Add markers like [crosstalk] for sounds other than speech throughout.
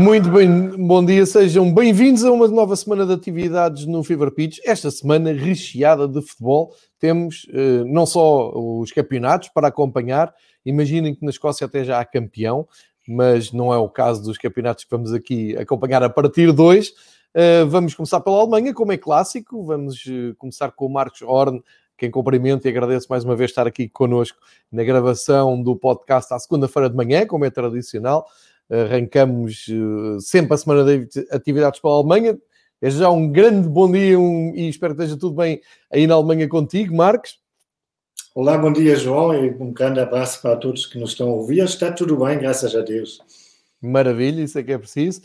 Muito bem, bom dia, sejam bem-vindos a uma nova semana de atividades no Fever Pitch. Esta semana recheada de futebol, temos uh, não só os campeonatos para acompanhar, imaginem que na Escócia até já há campeão, mas não é o caso dos campeonatos que vamos aqui acompanhar a partir de hoje. Uh, vamos começar pela Alemanha, como é clássico, vamos uh, começar com o Marcos Horn, quem cumprimento e agradeço mais uma vez estar aqui connosco na gravação do podcast à segunda-feira de manhã, como é tradicional. Arrancamos uh, sempre a semana de atividades pela Alemanha. É já um grande bom dia um, e espero que esteja tudo bem aí na Alemanha contigo, Marcos. Olá, bom dia, João, e um grande abraço para todos que nos estão a ouvir. Está tudo bem, graças a Deus. Maravilha, isso é que é preciso.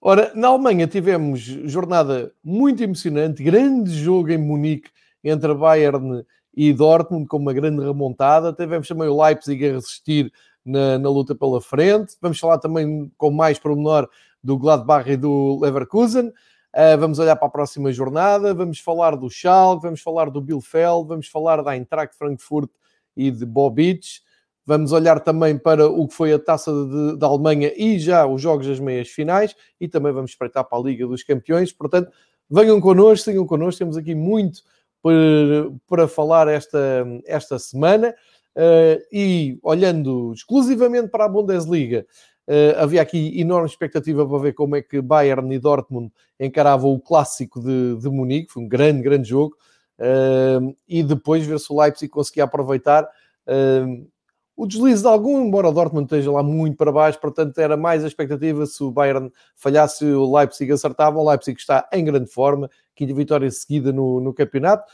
Ora, na Alemanha tivemos jornada muito emocionante, grande jogo em Munique entre Bayern e Dortmund, com uma grande remontada. Tivemos também o Leipzig a resistir na, na, luta pela frente. Vamos falar também com mais pormenor do Gladbach e do Leverkusen. Uh, vamos olhar para a próxima jornada, vamos falar do Schalke, vamos falar do Bielefeld, vamos falar da Eintracht Frankfurt e de Bobic. Vamos olhar também para o que foi a Taça da Alemanha e já os jogos das meias finais e também vamos espreitar para a Liga dos Campeões. Portanto, venham connosco, sigam connosco, temos aqui muito para, para falar esta, esta semana. Uh, e olhando exclusivamente para a Bundesliga, uh, havia aqui enorme expectativa para ver como é que Bayern e Dortmund encaravam o clássico de, de Munique, foi um grande, grande jogo, uh, e depois ver se o Leipzig conseguia aproveitar o deslize de algum, embora o Dortmund esteja lá muito para baixo, portanto era mais a expectativa se o Bayern falhasse, o Leipzig acertava, o Leipzig está em grande forma, quinta vitória seguida no, no campeonato,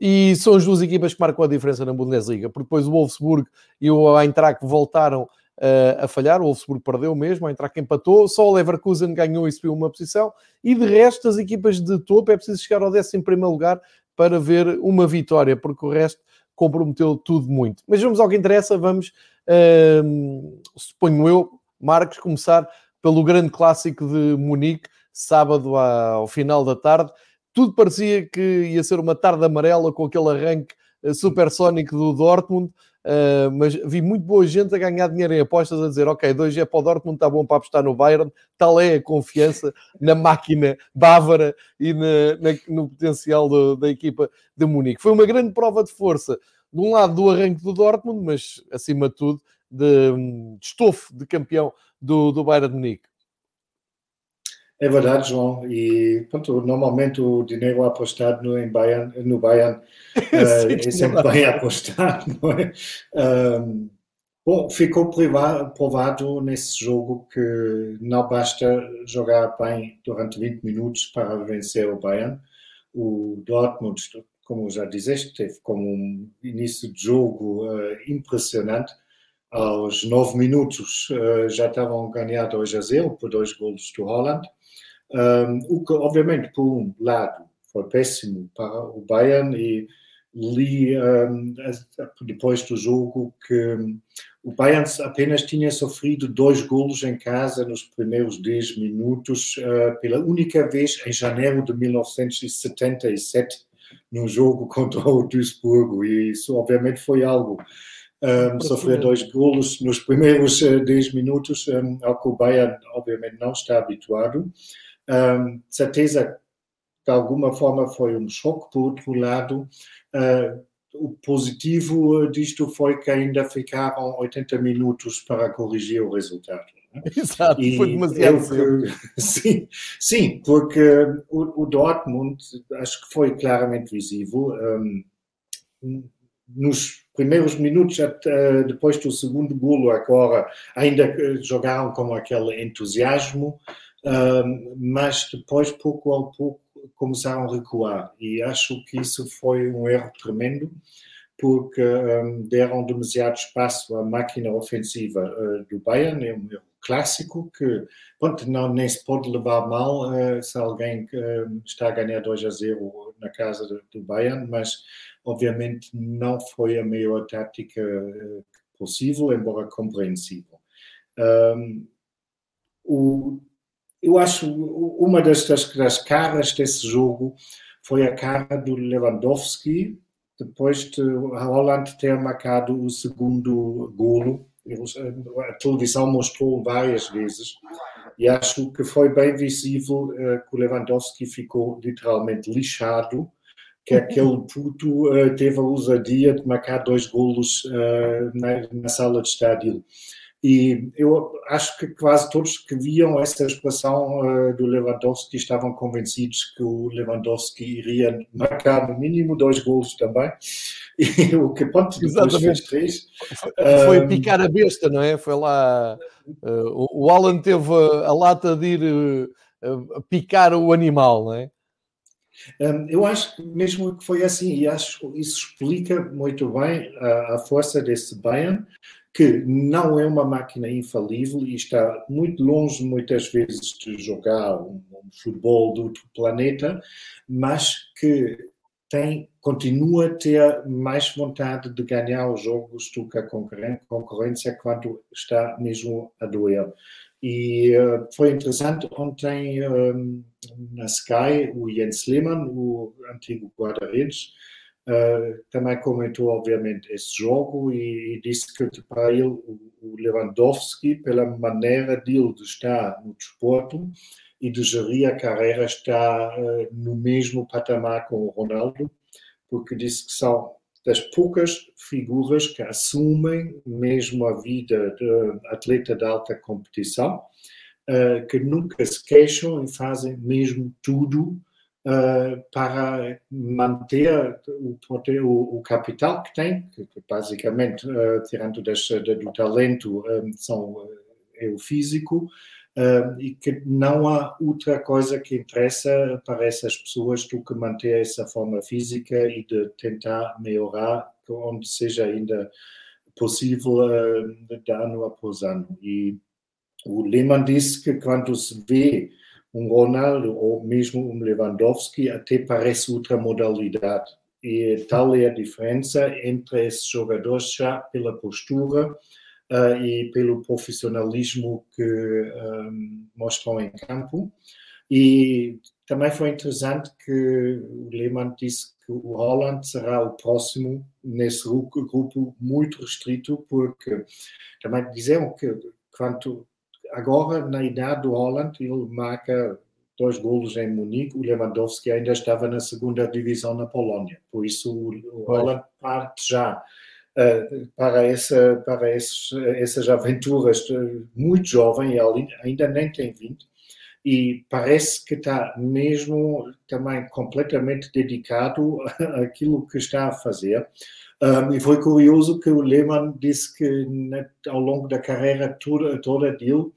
e são as duas equipas que marcam a diferença na Bundesliga, porque depois o Wolfsburg e o Eintracht voltaram uh, a falhar, o Wolfsburg perdeu mesmo, o Eintracht empatou, só o Leverkusen ganhou e subiu uma posição, e de resto as equipas de topo é preciso chegar ao 11 primeiro lugar para ver uma vitória, porque o resto comprometeu tudo muito. Mas vamos ao que interessa, vamos, uh, suponho eu, Marcos, começar pelo grande clássico de Munique, sábado ao final da tarde, tudo parecia que ia ser uma tarde amarela com aquele arranque eh, supersónico do Dortmund, uh, mas vi muito boa gente a ganhar dinheiro em apostas, a dizer, ok, dois é para o Dortmund, está bom para apostar no Bayern, tal é a confiança na máquina bávara e na, na, no potencial do, da equipa de Munique. Foi uma grande prova de força, de um lado do arranque do Dortmund, mas acima de tudo de, de estofo de campeão do, do Bayern de Munique. É verdade, João. E pronto, normalmente o dinheiro apostado no, em Bayern, no Bayern [laughs] uh, é sempre bem apostado, não é? Um, bom, ficou provado nesse jogo que não basta jogar bem durante 20 minutos para vencer o Bayern. O Dortmund, como já dizeste, teve como um início de jogo uh, impressionante aos 9 minutos uh, já estavam ganhar 2 a 0 por dois golos do Holland. Um, o que, obviamente, por um lado, foi péssimo para o Bayern e li um, depois do jogo que o Bayern apenas tinha sofrido dois golos em casa nos primeiros 10 minutos uh, pela única vez em janeiro de 1977 num jogo [laughs] contra o Duisburgo e isso obviamente foi algo um, sofrer dois golos nos primeiros uh, 10 minutos um, ao que o Bayern obviamente não está habituado um, certeza, de alguma forma, foi um choque. Por outro lado, uh, o positivo disto foi que ainda ficaram 80 minutos para corrigir o resultado. Né? [laughs] Exato, e foi demasiado que, [laughs] sim, sim, porque o, o, Dortmund, acho que foi claramente visível, um, nos primeiros minutos, depois do segundo golo, agora ainda jogaram com aquele entusiasmo, mas depois, pouco a pouco, começaram a recuar. E acho que isso foi um erro tremendo, porque um, deram demasiado espaço à máquina ofensiva uh, do Bayern, é um erro clássico que pronto, não, nem se pode levar mal uh, se alguém uh, está a ganhar 2 a 0 na casa do Bayern, mas obviamente não foi a melhor tática possível, embora compreensível. Um, o, eu acho uma das, das, das caras desse jogo foi a cara do Lewandowski, depois de a Holland ter marcado o segundo golo. A televisão mostrou várias vezes. E acho que foi bem visível uh, que o Lewandowski ficou literalmente lixado, que aquele puto uh, teve a ousadia de marcar dois golos uh, na, na, sala de estádio. E eu acho que quase todos que viam essa expressão uh, do Lewandowski estavam convencidos que o Lewandowski iria marcar no mínimo dois gols também. [laughs] E o que ponto depois fez três. Foi, um, picar a besta, não é? Foi lá. O Alan teve a, a lata de ir picar o animal, não é? Eu acho que mesmo que foi assim, e acho isso explica muito bem a, a força desse Bayern, que não é uma máquina infalível e está muito longe, muitas vezes, de jogar um, um futebol do outro planeta, mas que tem, continua a ter mais vontade de ganhar os jogos do que a concorrência quando está mesmo a doer. E uh, foi interessante. Ontem um, na Sky o Jens Lehmann, o antigo guarda-redes, Uh, também comentou, obviamente, esse jogo e, e disse que para ele o, o Lewandowski, pela maneira dele de estar no desporto e de gerir a carreira, está uh, no mesmo patamar com o Ronaldo, porque disse que são das poucas figuras que assumem mesmo a vida de atleta de alta competição, uh, que nunca se queixam e fazem mesmo tudo uh, para manter o, o, o, capital que tem, que basicamente, uh, tirando das, do talento, um, são, é o físico, e que não há outra coisa que interessa para essas pessoas do que manter essa forma física e de tentar melhorar onde seja ainda possível de ano após ano. E o Lehmann disse que quando se vê um Ronaldo ou mesmo um Lewandowski até parece outra modalidade. E tal é a diferença entre esses jogadores já pela postura uh, e pelo profissionalismo que um, mostram em campo. E também foi interessante que o Lehmann disse que o Holland será o próximo nesse grupo muito restrito, porque também diziam que quanto agora, na idade do Holland, ele marca dois golos em Munique. O Lewandowski ainda estava na segunda divisão na Polónia. Por isso, o Holland parte já para, essa, para esses, essas aventuras muito jovem. Ele ainda nem tem 20. E parece que está mesmo também completamente dedicado [laughs] àquilo que está a fazer. Um, e foi curioso que o Lehmann disse que ao longo da carreira toda, toda dele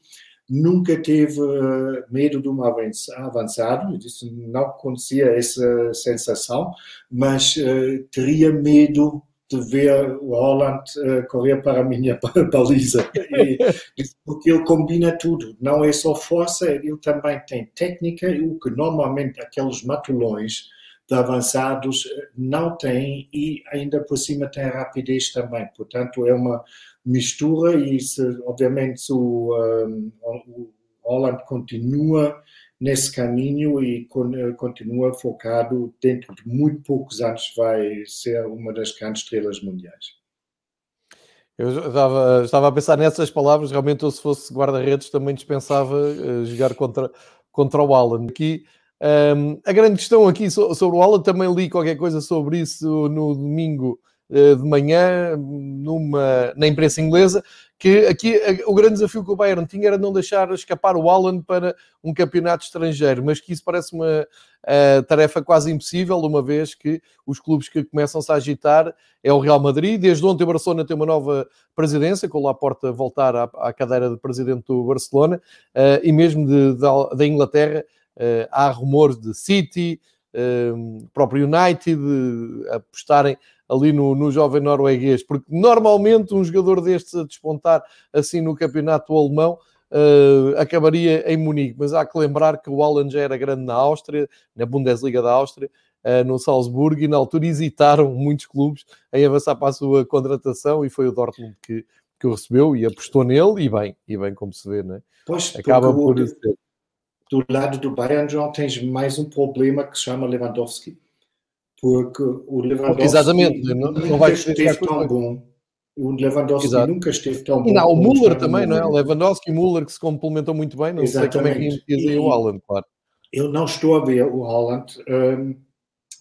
nunca teve uh, medo de um avançado, disse não conhecia essa sensação, mas uh, teria medo de ver o Holland uh, correr para a minha [laughs] baliza. E, porque ele combina tudo, não é só força, ele também tem técnica, o que normalmente aqueles matulões de avançados eh, não tem e ainda por cima tem rapidez também. Portanto, é uma mistura e se, obviamente se o, um, o Holland continua nesse caminho e con, eh, continua focado, dentro de muito poucos anos vai ser uma das grandes estrelas mundiais. Eu estava, estava a pensar nessas palavras, realmente eu se fosse guarda-redes também dispensava uh, jogar contra, contra o Alan. Aqui um, a grande questão aqui sobre o Alan, também li qualquer coisa sobre isso no domingo de manhã, numa, na imprensa inglesa, que aqui o grande desafio que o Bayern tinha era não deixar escapar o Alan para um campeonato estrangeiro, mas que isso parece uma uh, tarefa quase impossível, uma vez que os clubes que começam-se a agitar é o Real Madrid. Desde ontem o Barcelona tem uma nova presidência, com o Laporta voltar à, à cadeira de presidente do Barcelona, uh, e mesmo da Inglaterra Uh, há rumores de City, próprio United, apostarem ali no, no jovem norueguês, porque normalmente um jogador destes a despontar assim no campeonato alemão uh, acabaria em Munique, mas há que lembrar que o Alan já era grande na Áustria, na Bundesliga da Áustria, uh, no Salzburgo, e na altura hesitaram muitos clubes em avançar para a sua contratação, e foi o Dortmund que, que o recebeu e apostou nele, e bem, e bem como se vê, não é? Pois, Acaba por do lado do Bayern, João, tens mais um problema que se chama Lewandowski. Porque o Lewandowski Exatamente. não, não vai esteve tão bom. O Lewandowski Exato. nunca esteve tão bom. E não, o Müller também, não é? Lewandowski e Müller que se complementam muito bem. Não Exatamente. sei como é que aí o Haaland, claro. Eu não estou a ver o Haaland um,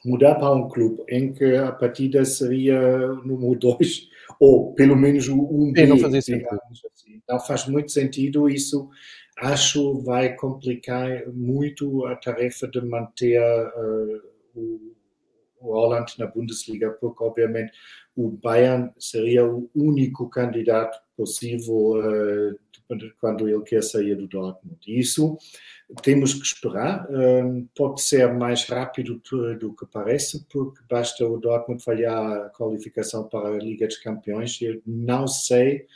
mudar para um clube em que a partida seria número 2 [laughs] ou pelo menos o 1 um B, não fazia sentido. Assim. Não faz muito sentido isso. Acho vai complicar muito a tarefa de manter uh, o Holland na Bundesliga, porque obviamente o Bayern seria o único candidato possível uh, quando ele quer sair do Dortmund. Isso temos que esperar. Um, pode ser mais rápido do que parece, porque basta o Dortmund falhar a qualificação para a Liga dos Campeões. Eu não sei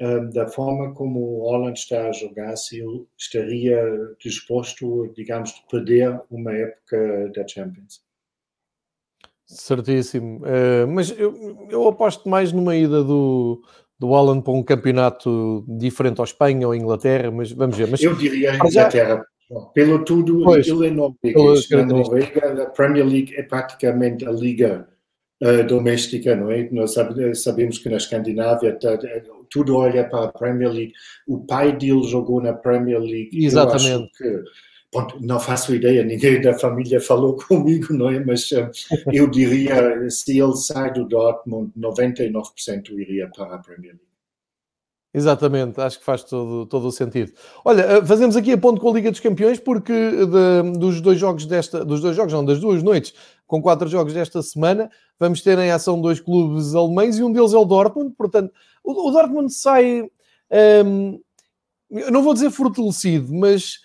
um, da forma como o Holland está a jogar, se ele estaria disposto, digamos, a perder uma época da Champions. Certíssimo. Uh, mas eu, eu aposto mais numa ida do, do Holland para um campeonato diferente ao Espanha ou Inglaterra, mas vamos ver. Mas, eu diria Inglaterra. Pelo tudo, pois, ele é norueguês. Na Noruega, a Premier League é praticamente a liga uh, doméstica, não é? Nós sabemos que na Escandinávia tá, tudo olha para a Premier League. O pai dele jogou na Premier League. Exatamente. Que, bom, não faço ideia, ninguém da família falou [laughs] comigo, não é? Mas uh, eu diria, se ele sai do Dortmund, 99% iria para a Premier League. Exatamente, acho que faz todo, todo o sentido. Olha, eh, fazemos aqui a ponto com a Liga dos Campeões, porque de, dos dois jogos desta, dos dois jogos, não, das duas noites, com quatro jogos desta semana, vamos ter em ação dois clubes alemães e um deles é o Dortmund. Portanto, o, o Dortmund sai, um, ehm, eu não vou dizer fortalecido, mas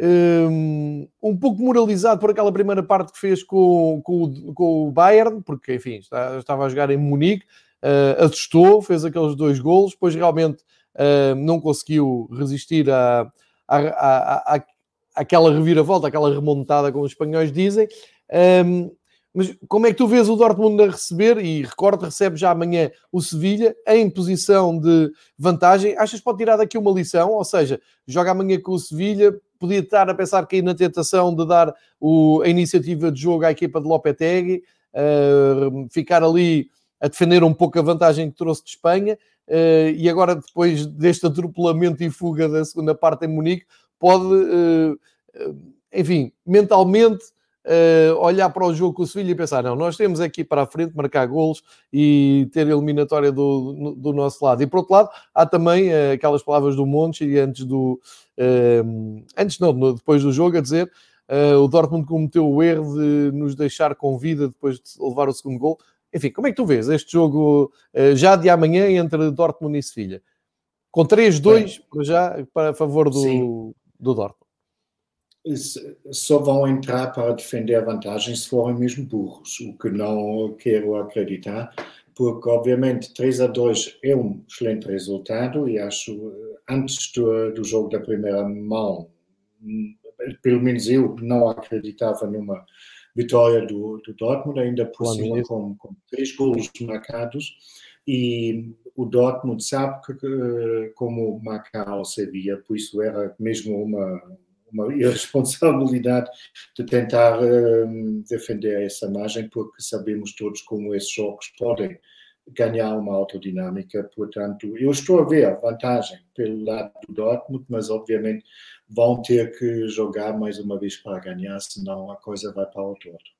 um, ehm, um, pouco moralizado por aquela primeira parte que fez com, com, com o Bayern, porque, enfim, estava a jogar em Munique, uh, assustou, fez aqueles dois golos, depois realmente uh, não conseguiu resistir a, a, a, a, àquela reviravolta, aquela remontada, como os espanhóis dizem. Um, mas como é que tu vês o Dortmund a receber? E recordo, recebe já amanhã o Sevilha em posição de vantagem. Achas que pode tirar daqui uma lição? Ou seja, joga amanhã com o Sevilha, podia estar a pensar que aí na tentação de dar o, a iniciativa de jogo à equipa de Lopetegui, uh, ficar ali a defender um pouco a vantagem que trouxe de Espanha. Uh, e agora, depois deste atropelamento e fuga da segunda parte em Munique, pode, uh, enfim, mentalmente olhar para o jogo com o Sevilha e pensar: não, nós temos aqui para a frente marcar golos e ter a eliminatória do, do nosso lado. E por outro lado, há também aquelas palavras do Montes e antes do. antes não, depois do jogo, a dizer. o Dortmund cometeu o erro de nos deixar com vida depois de levar o segundo gol enfim, como é que tu vês este jogo uh, já de amanhã entre Dortmund e Sevilha? Com 3-2 já para favor do, do Dortmund. Só vão entrar para defender a vantagem se forem mesmo burros, o que não quero acreditar, porque obviamente 3 a 2 é um excelente resultado e acho, eh, antes do, do jogo da primeira mão, hum, pelo menos eu não acreditava numa vitória do, do Dortmund, ainda por cima com, com, três golos marcados. E o Dortmund sabe que, como marcar ao Sevilla, por isso era mesmo uma, uma irresponsabilidade de tentar um, defender essa margem, porque sabemos todos como esses jogos podem ganhar uma autodinâmica. Portanto, eu estou a ver vantagem pelo lado do Dortmund, mas obviamente vão ter que jogar mais uma vez para ganhar, senão a coisa vai para o todo.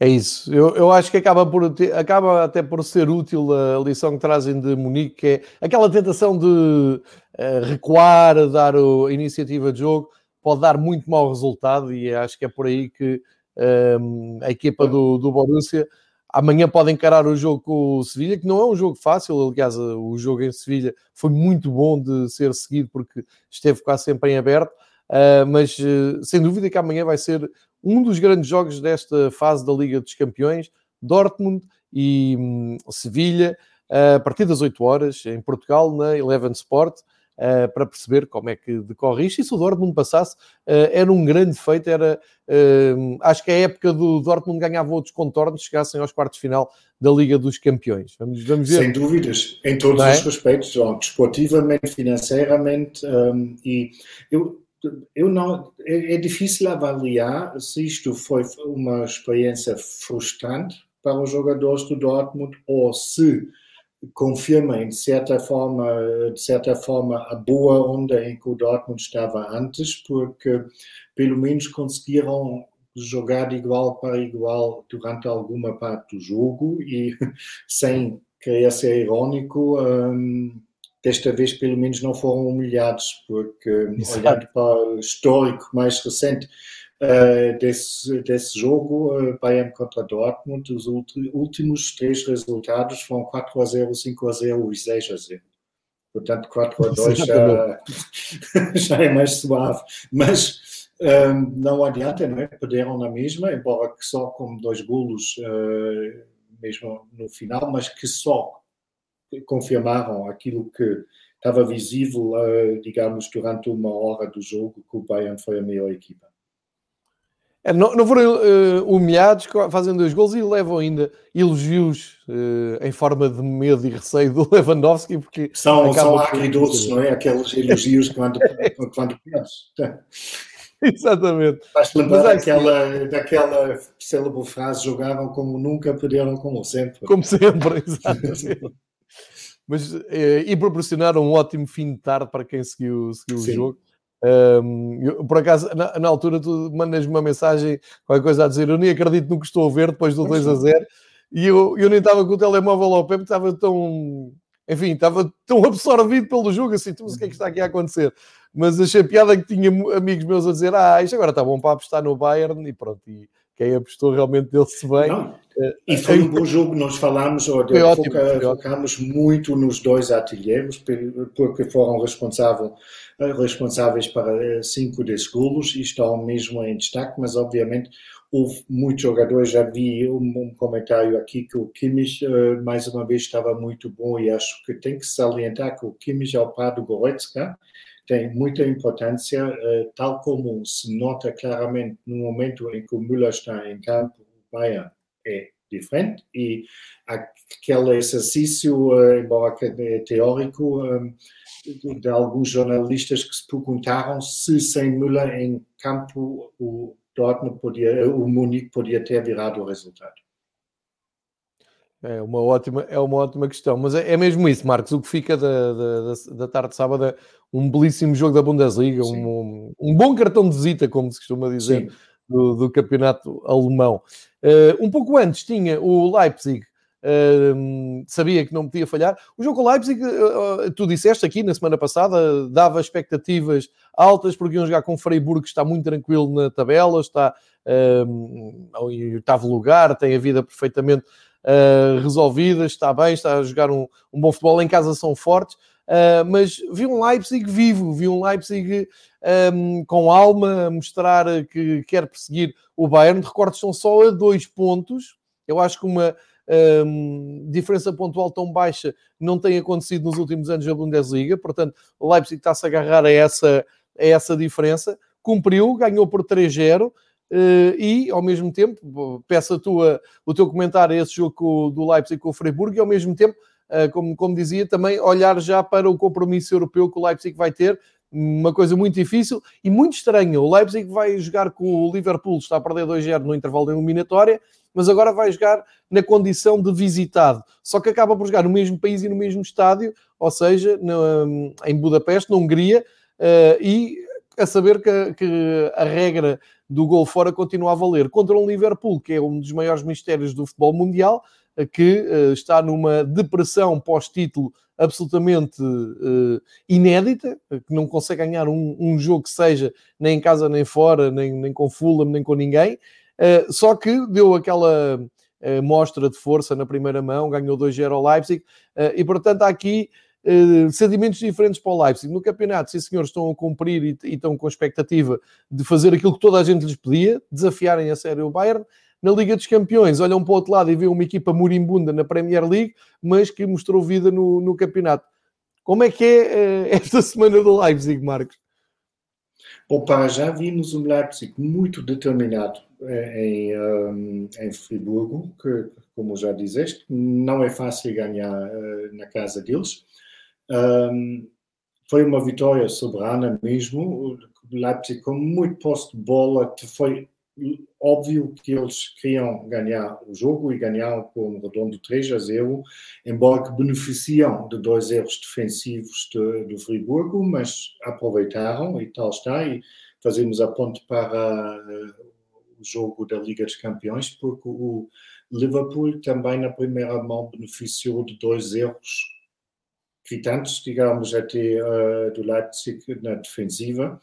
É isso. Eu, eu acho que acaba, por acaba até por ser útil a lição que trazem de Munique, que é aquela tentação de uh, recuar, dar a iniciativa de jogo, pode dar muito mau resultado e acho que é por aí que ehm, a equipa do, do Borussia Amanhã podem encarar o jogo com o Sevilha, que não é um jogo fácil. Aliás, o jogo em Sevilha foi muito bom de ser seguido porque esteve quase sempre em aberto. Uh, mas uh, sem dúvida que amanhã vai ser um dos grandes jogos desta fase da Liga dos Campeões. Dortmund e um, Sevilha, uh, a partir das 8 horas, em Portugal, na Eleven Sport uh, para perceber como é que decorre isto. E se o Dortmund passasse, uh, era um grande feito. Era, uh, acho que a época do Dortmund ganhava outros contornos, chegassem aos quartos de final da Liga dos Campeões. Vamos, vamos ver. Sem dúvidas, em todos é? os respeitos, desportivamente, financeiramente. Um, e eu, eu não, é, é, difícil avaliar se isto foi uma experiência frustrante para os jogadores do Dortmund ou se confirma, de certa forma, de certa forma, a boa onda em que o Dortmund estava antes, porque pelo menos conseguiram jogar de igual para igual durante alguma parte do jogo e [laughs] sem querer ser irônico, um, desta vez pelo menos não foram humilhados, porque Exato. olhando para o histórico mais recente uh, desse, desse jogo, uh, Bayern contra Dortmund, os últimos três resultados foram 4 a 0, 5 a 0 e 6 a 0. Portanto, 4 a 2 já, [laughs] já é mais suave. Mas um, não adianta, não é? Perderam na mesma, embora que só com dois golos uh, mesmo no final, mas que só confirmaram aquilo que estava visível, uh, digamos, durante uma hora do jogo, que o Bayern foi a melhor equipa. É, não, não, foram uh, humilhados, fazem dois gols e levam ainda elogios uh, em forma de medo e receio do [laughs] Lewandowski, porque são, são agridoces, não é? Aqueles elogios quando, quando penso. [laughs] Exatamente. Faz lembrar daquela, daquela célebre frase: jogaram como nunca, perderam como sempre. Como [laughs] sempre, exatamente. Mas, eh, e proporcionaram um ótimo fim de tarde para quem seguiu, seguiu o jogo. Um, eu, por acaso, na, na, altura, tu mandas-me uma mensagem, qualquer coisa a dizer: Eu nem acredito no que estou a ver depois do 2 a 0. E eu, eu nem estava com o telemóvel ao pé porque estava tão. Enfim, estava tão [laughs] absorvido pelo jogo assim, mas o que é que está aqui a acontecer? mas achei piada que tinha amigos meus a dizer: Ah, isto agora está bom para apostar no Bayern, e pronto. E quem apostou realmente deu-se bem. Não. Eh, e foi um bom jogo, nós falamos, foi ótimo, foca, focamos muito nos dois artilheiros, porque foram responsável, eh, responsáveis para eh, cinco desses golos e estão mesmo em destaque, mas obviamente houve muitos jogadores, já vi um, um comentário aqui que o Kimmich mais uma vez estava muito bom e acho que tem que salientar que o Kimmich ao par do Goretzka, tem muita importância, eh, tal como se nota claramente no momento em que o Müller está em campo, o Bayern é diferente e aquele exercício, eh, embora é teórico, eh, de alguns jornalistas que se perguntaram se sem Müller em campo o Dortmund podia, o Munique podia ter virado o resultado. É uma ótima, é uma ótima questão, mas é, é mesmo isso, Marcos. O que fica da, da, da tarde de sábado é um belíssimo jogo da Bundesliga, um, um, bom cartão de visita, como se costuma dizer, do, do, campeonato alemão. Uh, um pouco antes tinha o Leipzig, uh, sabia que não podia falhar. O jogo com o Leipzig, uh, tu disseste aqui na semana passada, dava expectativas altas, porque iam jogar com o Freiburg, que está muito tranquilo na tabela, está em oitavo lugar, tem a vida perfeitamente resolvidas, está bem, está a jogar um, um bom futebol, em casa são fortes, uh, mas vi um Leipzig vivo, vi um Leipzig um, com alma, mostrar que quer perseguir o Bayern. Recordes são só a dois pontos, eu acho que uma um, diferença pontual tão baixa não tem acontecido nos últimos anos da Bundesliga, portanto, o Leipzig está-se a agarrar a essa, a essa diferença. Cumpriu, ganhou por 3-0. Uh, e, ao mesmo tempo, peço a tua, o teu comentário a esse jogo do Leipzig com o Freiburg e, ao mesmo tempo, como, como dizia, também olhar já para o compromisso europeu que o Leipzig vai ter, uma coisa muito difícil e muito estranha. O Leipzig vai jogar com o Liverpool, está a perder 2-0 no intervalo da eliminatória, mas agora vai jogar na condição de visitado. Só que acaba por jogar no mesmo país e no mesmo estádio, ou seja, no, em Budapeste, na Hungria, uh, e a saber que, que a regra do gol fora continua a valer contra um Liverpool, que é um dos maiores mistérios do futebol mundial, que uh, está numa depressão pós-título absolutamente uh, inédita, que não consegue ganhar um, um, jogo que seja nem em casa nem fora, nem, nem com Fulham, nem com ninguém. Uh, só que deu aquela mostra de força na primeira mão, ganhou 2-0 ao Leipzig, e portanto há aqui uh, sentimentos diferentes para o Leipzig. No campeonato, sim senhores, estão a cumprir e, e, estão com a expectativa de fazer aquilo que toda a gente lhes pedia, desafiarem a sério o Bayern. Na Liga dos Campeões, olham para o outro lado e vêem uma equipa morimbunda na Premier League, mas que mostrou vida no, no campeonato. Como é que é uh, [laughs] esta semana do Leipzig, Marcos? Para já vimos um Leipzig muito determinado eh, em, um, em Friburgo, que, como já disseste, não é fácil ganhar na casa deles. Foi uma vitória soberana mesmo. Leipzig com muito posse de bola, foi óbvio que eles queriam ganhar o jogo e ganharam com um redondo 3 a 0, embora que beneficiam de dois erros defensivos de, do Friburgo, mas aproveitaram e tal está. E fazemos a ponte para uh, o jogo da Liga dos Campeões, porque o Liverpool também na primeira mão beneficiou de dois erros gritantes, digamos, até uh, do Leipzig na defensiva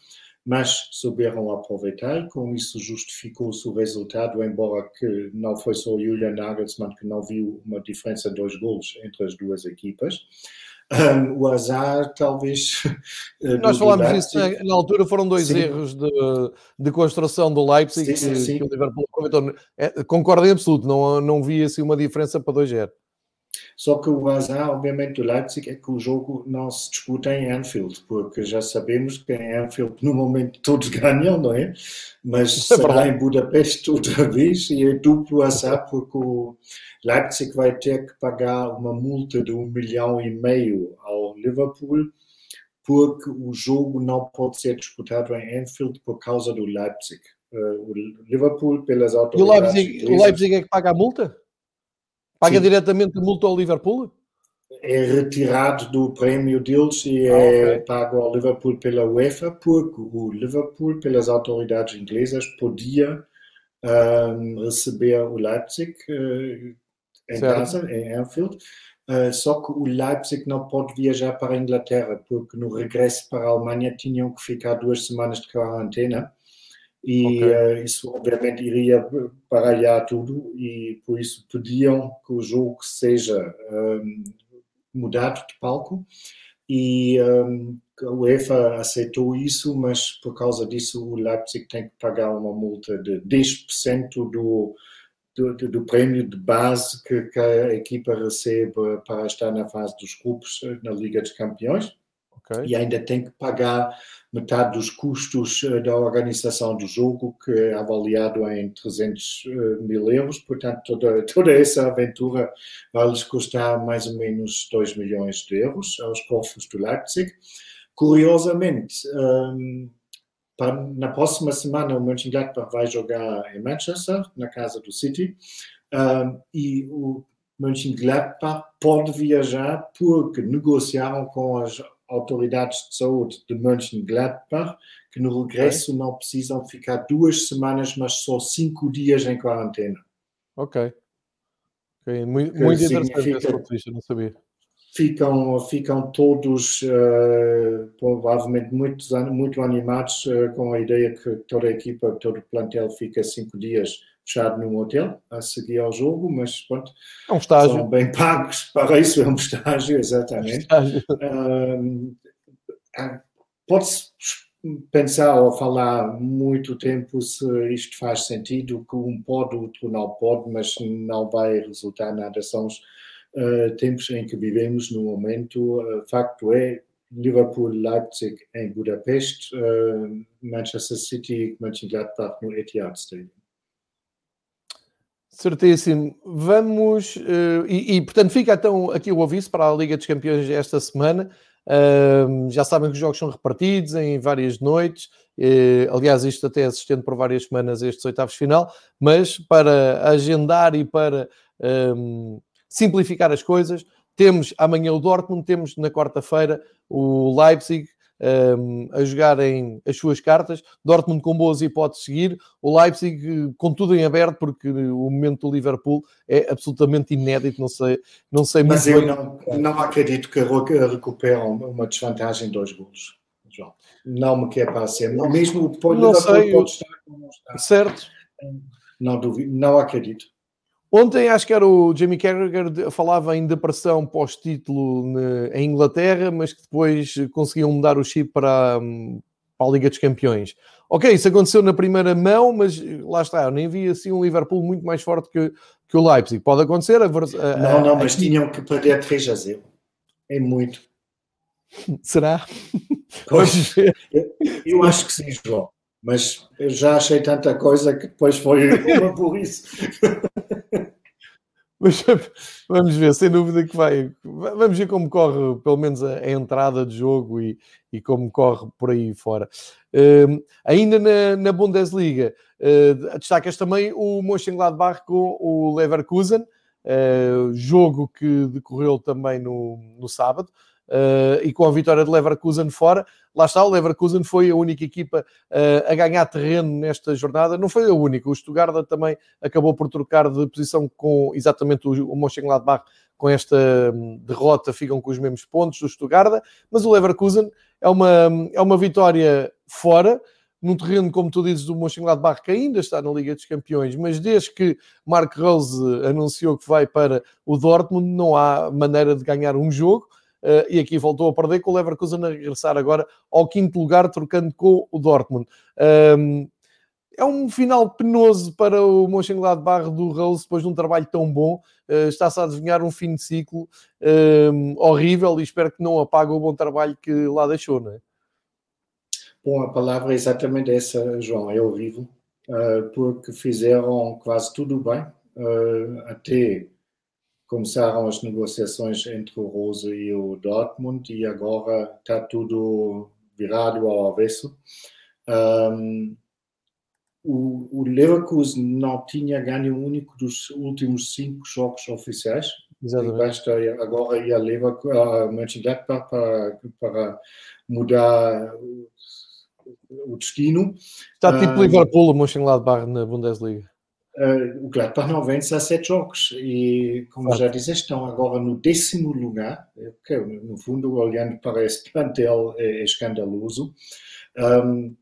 mas souberam aproveitar e com isso justificou-se o resultado, embora que não foi só o Julian Nagelsmann que não viu uma diferença de dois gols entre as duas equipas. Um, o azar, talvez. [laughs] Eh, Nós falámos disso na, na, altura, foram dois sim. erros de, de, construção do Leipzig sim, sim, que, que, o Liverpool aproveitou. É, concordo em absoluto, não, não vi assim uma diferença para 2-0. Só que o azar, obviamente, do Leipzig é que o jogo não se disputa em Anfield, porque já sabemos que em Anfield, no momento, todos [laughs] ganham, não é? Mas é será em Budapeste outra vez e é duplo azar, porque o Leipzig vai ter que pagar uma multa de um milhão e meio ao Liverpool, porque o jogo não pode ser disputado em Anfield por causa do Leipzig. Uh, o Liverpool, pelas autoridades... E o Leipzig, o Leipzig é que paga a multa? Paga Sim. diretamente multa ao Liverpool? É retirado do prémio deles e ah, é okay. pago ao Liverpool pela UEFA, porque o Liverpool, pelas autoridades inglesas, podia um, receber o Leipzig uh, em certo. casa, em Anfield. Uh, só que o Leipzig não pode viajar para a Inglaterra, porque no regresso para a Alemanha tinham que ficar duas semanas de quarentena e okay. uh, isso obviamente iria baralhar tudo e por isso pediam que o jogo seja um, mudado de palco e um, a UEFA aceitou isso, mas por causa disso o Leipzig tem que pagar uma multa de 10% do, do, do, prémio de base que, que, a equipa recebe para estar na fase dos grupos eh, na Liga dos Campeões. Okay. E ainda tem que pagar metade dos custos eh, da organização do jogo, que é avaliado em 300 eh, mil euros. Portanto, toda, [laughs] toda essa aventura vai lhes custar mais ou menos 2 milhões de euros aos cofres do Leipzig. Curiosamente, um, para, na próxima semana o Mönchengladbach vai jogar em Manchester, na casa do City, um, e o Mönchengladbach pode viajar porque negociaram com as autoridades de saúde de Mönchengladbach que no regresso okay. não precisam ficar duas semanas, mas só cinco dias em quarentena. Ok. okay. Muito, muito interessante esse não sabia. Ficam, ficam todos uh, provavelmente muito, muito animados uh, com a ideia que toda a equipa, todo o plantel fica cinco dias fechado num hotel a seguir ao jogo, mas pronto, é um estágio. são bem pagos para isso, é um estágio, [laughs] exatamente. Um, Pode-se pensar ou falar muito tempo se isto faz sentido, que um pode, o outro não pode, mas não vai resultar nada. São os uh, tempos em que vivemos no momento. Uh, facto é, Liverpool, Leipzig em Budapeste, uh, Manchester City, Mönchengladbach no Etihad Stadium. Certíssimo. Vamos. Uh, e, e, portanto, fica então aqui o aviso para a Liga dos Campeões esta semana. Uh, já sabem que os jogos são repartidos em várias noites. Uh, aliás, isto até assistendo por várias semanas estes oitavos final. Mas para agendar e para simplificar as coisas, temos amanhã o Dortmund, temos na quarta-feira o Leipzig, um, a jogarem as suas cartas. Dortmund com boas hipóteses de seguir. O Leipzig com tudo em aberto, porque o momento do Liverpool é absolutamente inédito. Não sei, não sei Mas muito eu bem. não, não acredito que recuperam uma desvantagem de dois gols. João. Não me quer parecer. Mesmo o Liverpool pode estar como está. Certo. Não duvido, não acredito. Ontem acho que era o Jamie Carragher falava em depressão pós-título em Inglaterra, mas que depois conseguiam mudar o chip para, para a Liga dos Campeões. Ok, isso aconteceu na primeira mão, mas lá está, eu nem vi assim um Liverpool muito mais forte que, que o Leipzig. Pode acontecer. A, a, não, não, mas aqui... tinham que perder 3 a 0. É muito. [laughs] Será? Pois, eu, eu acho que sim, João. Mas eu já achei tanta coisa que depois foi uma burrice. [laughs] Mas [laughs] vamos ver, sem dúvida que vai. Vamos ver como corre, pelo menos, a, a entrada de jogo e, e, como corre por aí fora. Uh, ainda na, na Bundesliga, uh, destacas também o Mönchengladbach com o Leverkusen, uh, jogo que decorreu também no, no sábado. Uh, e com a vitória de Leverkusen fora, lá está, o Leverkusen foi a única equipa uh, a ganhar terreno nesta jornada, não foi a única, o Stuttgart também acabou por trocar de posição com exatamente o, o Mönchengladbach com esta um, derrota, ficam com os mesmos pontos do Stuttgart, mas o Leverkusen é uma, é uma vitória fora, num terreno, como tu dizes, do Mönchengladbach, que ainda está na Liga dos Campeões, mas desde que Mark Rose anunciou que vai para o Dortmund, não há maneira de ganhar um jogo, e aqui voltou a perder com o Leverkusen a regressar agora ao quinto lugar, trocando com o Dortmund. Um, é um final penoso para o Mönchengladbach do Rose depois de um trabalho tão bom. Uh, Está-se a adivinhar um fim de ciclo um, horrível e espero que não apague o bom trabalho que lá deixou, não é? Bom, a palavra é exatamente essa, João, é horrível, uh, porque fizeram quase tudo bem, uh, até começaram as negociações entre o Rose e o Dortmund e agora está tudo virado ao avesso. Um, o, o, Leverkusen não tinha ganho um único dos últimos cinco jogos oficiais. Exatamente. Basta agora ir a Leverkusen, a Mönchengladbach para, para mudar o destino. Está tipo um, Liverpool, o Mönchengladbach na Bundesliga. Uh, o Gladbach não vence há sete jogos e, como já dizes, estão agora no décimo lugar, que no fundo, olhando para esse plantel, é, é escandaloso. Um,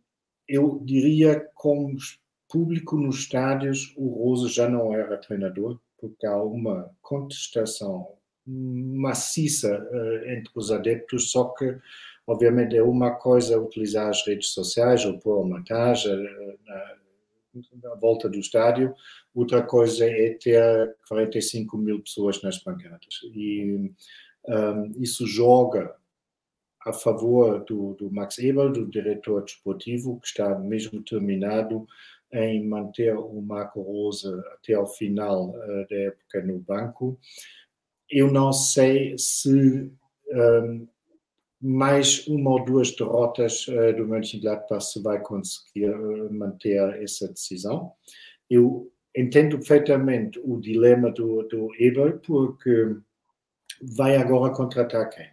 eu diria, com público nos estádios, o Rose já não era treinador, porque há uma contestação maciça uh, entre os adeptos, só que, obviamente, é uma coisa utilizar as redes sociais ou pôr uma taxa uh, na à volta do estádio, outra coisa é ter 45 mil pessoas nas bancadas. E um, isso joga a favor do, do Max Eber, do diretor desportivo, que está mesmo terminado em manter o Marco Rosa até ao final uh, da época no banco. Eu não sei se um, mais uma ou duas derrotas uh, do Mönchengladbach se vai conseguir uh, manter essa decisão. Eu entendo perfeitamente o dilema do, do Eber, porque vai agora contratar quem?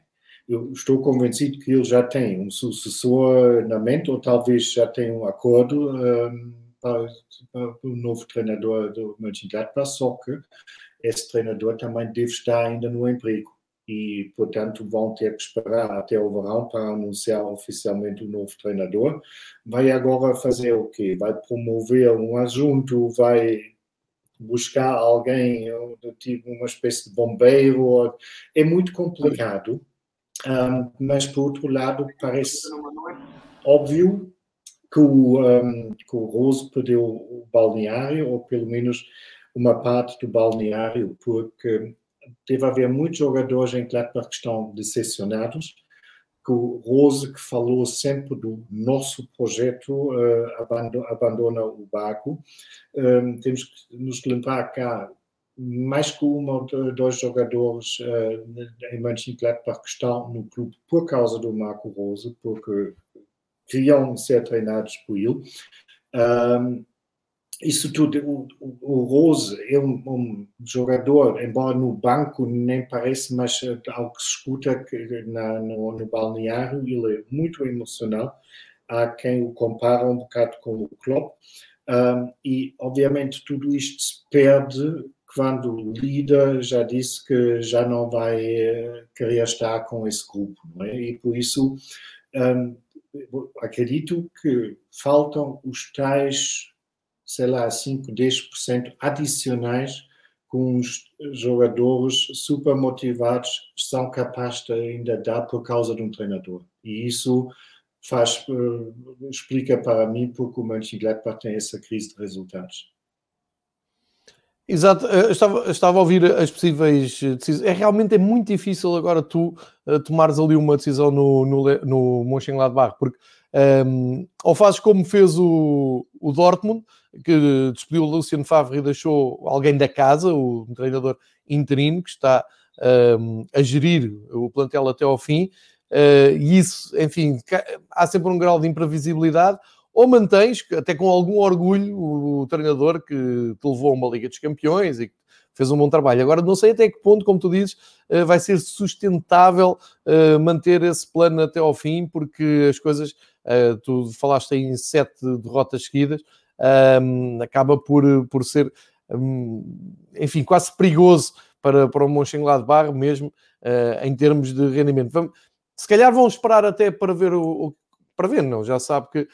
Eu estou convencido que ele já tem um sucessor na mente, ou talvez já tem um acordo um, ehm, para, para, o novo treinador do Mönchengladbach, só que esse treinador também deve estar ainda no emprego e, portanto, vão ter que esperar até o verão para anunciar oficialmente o novo treinador. Vai agora fazer o quê? Vai promover um assunto, vai buscar alguém tipo uma espécie de bombeiro. É muito complicado, um, mas, por outro lado, parece óbvio que o, um, que o Rose perdeu o balneário, ou pelo menos uma parte do balneário, porque deve haver muitos jogadores em Gladbach que estão decepcionados, que o Rose, que falou sempre do nosso projeto, uh, abandona, o barco. Um, temos que nos lembrar há mais que uma ou dois jogadores uh, em Mönchengladbach que estão no clube por causa do Marco Rose, porque queriam ser treinados por ele. Um, isso tudo, o, o Rose é um, um, jogador, embora no banco nem parece, mas eh, ao que se escuta na, no, no, balneário, ele é muito emocional. Há quem o compara um bocado com o Klopp. Um, e, obviamente, tudo isto se perde quando o líder já disse que já não vai eh, querer estar com esse grupo. É? E, por isso, acredito que faltam os tais sei lá, 5, 10% adicionais com os jogadores super motivados são capazes de ainda dar por causa de um treinador. E isso faz, uh, explica para mim porque o Mönchengladbach tem essa crise de resultados. Exato, eu estava, eu estava a ouvir as possíveis decisões. É realmente é muito difícil agora tu uh, tomares ali uma decisão no, no, no Mönchengladbach, porque um, ou fazes como fez o, o Dortmund, que despediu o Luciano Favre e deixou alguém da casa, o treinador interino que está um, a gerir o plantel até ao fim. Uh, e isso, enfim, há sempre um grau de imprevisibilidade. Ou mantens, até com algum orgulho, o, treinador que te levou a uma Liga dos Campeões e que fez um bom trabalho. Agora, não sei até que ponto, como tu dizes, uh, vai ser sustentável uh, manter esse plano até ao fim, porque as coisas, tu falaste em sete derrotas seguidas, um, acaba por, por ser, um, enfim, quase perigoso para, para o Mönchengladbach mesmo, em termos de rendimento. Vamos, se calhar vão esperar até para ver o, para ver, não, já sabe que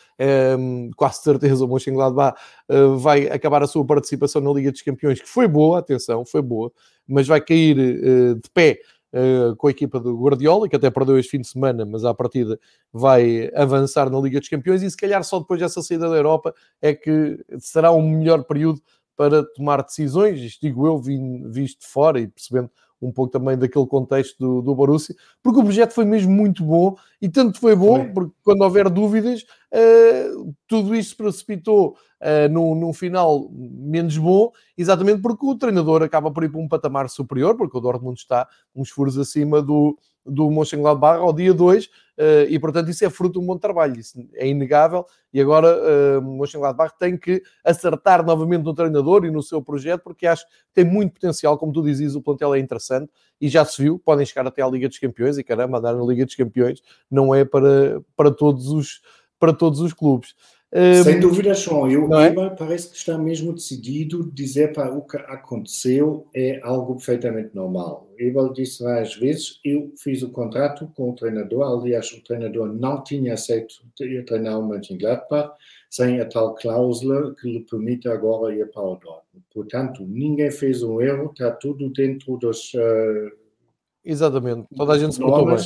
um, quase certeza o Mönchengladbach uh, vai acabar a sua participação na Liga dos Campeões, que foi boa, atenção, foi boa, mas vai cair uh, de pé uh, com a equipa do Guardiola, que até perdeu este fim de semana, mas à partida vai avançar na Liga dos Campeões e se calhar só depois dessa saída da Europa é que será um melhor período para tomar decisões, isto digo eu, visto de fora e percebendo um pouco também daquele contexto do, do Borussia, porque o projeto foi mesmo muito bom e tanto foi bom, foi. porque quando houver dúvidas, uh, tudo isto precipitou uh, num, num, final menos bom, exatamente porque o treinador acaba por ir para um patamar superior, porque o Dortmund está uns furos acima do, do Mönchengladbach ao dia 2, uh, e portanto isso é fruto de um bom trabalho, isso é inegável, e agora uh, Mönchengladbach tem que acertar novamente no treinador e no seu projeto, porque acho que tem muito potencial, como tu dizes, o plantel é interessante, e já se viu, podem chegar até à Liga dos Campeões, e caramba, andar na Liga dos Campeões não é para, para, todos, os, para todos os clubes. Sem dúvida, João. Eu, é? parece que está mesmo decidido dizer para o que aconteceu é algo perfeitamente normal. Eber disse várias vezes, eu fiz o contrato com o treinador, aliás, o treinador não tinha aceito treinar o Mönchengladbach sem a tal cláusula que lhe permite agora ir para o Dortmund. Portanto, ninguém fez um erro, está tudo dentro dos... Uh, Exatamente, toda a gente se portou bem.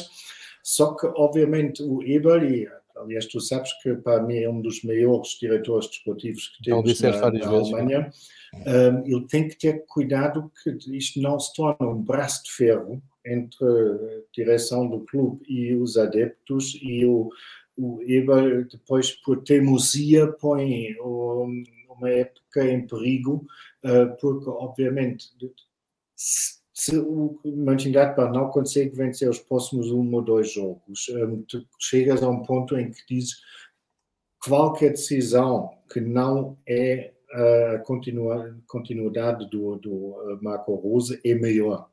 Só que, obviamente, o Eber e Aliás, tu sabes que para mim é um dos maiores diretores desportivos que temos na, na Alemanha. Um, ele tem que ter cuidado que isto não se torne um braço de ferro entre a direção do clube e os adeptos e o, o Eber depois por teimosia põe uma época em perigo uh, porque obviamente se o Mönchengladbach não consegue vencer os próximos um ou dois jogos, um, tu chegas a um ponto em que dizes qualquer decisão que não é a continuidade do, do Marco Rose é melhor.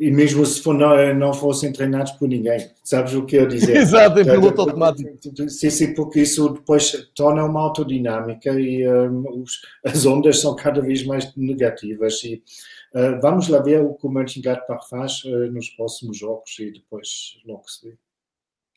E mesmo se for, não, não fossem treinados por ninguém, sabes o que eu dizer? [laughs] Exato, em piloto automático. Sim, sim, porque isso depois torna uma autodinâmica e um, os, as ondas são cada vez mais negativas. E, uh, vamos lá ver o que o Mönchengladbach faz uh, nos próximos jogos e depois logo se vê.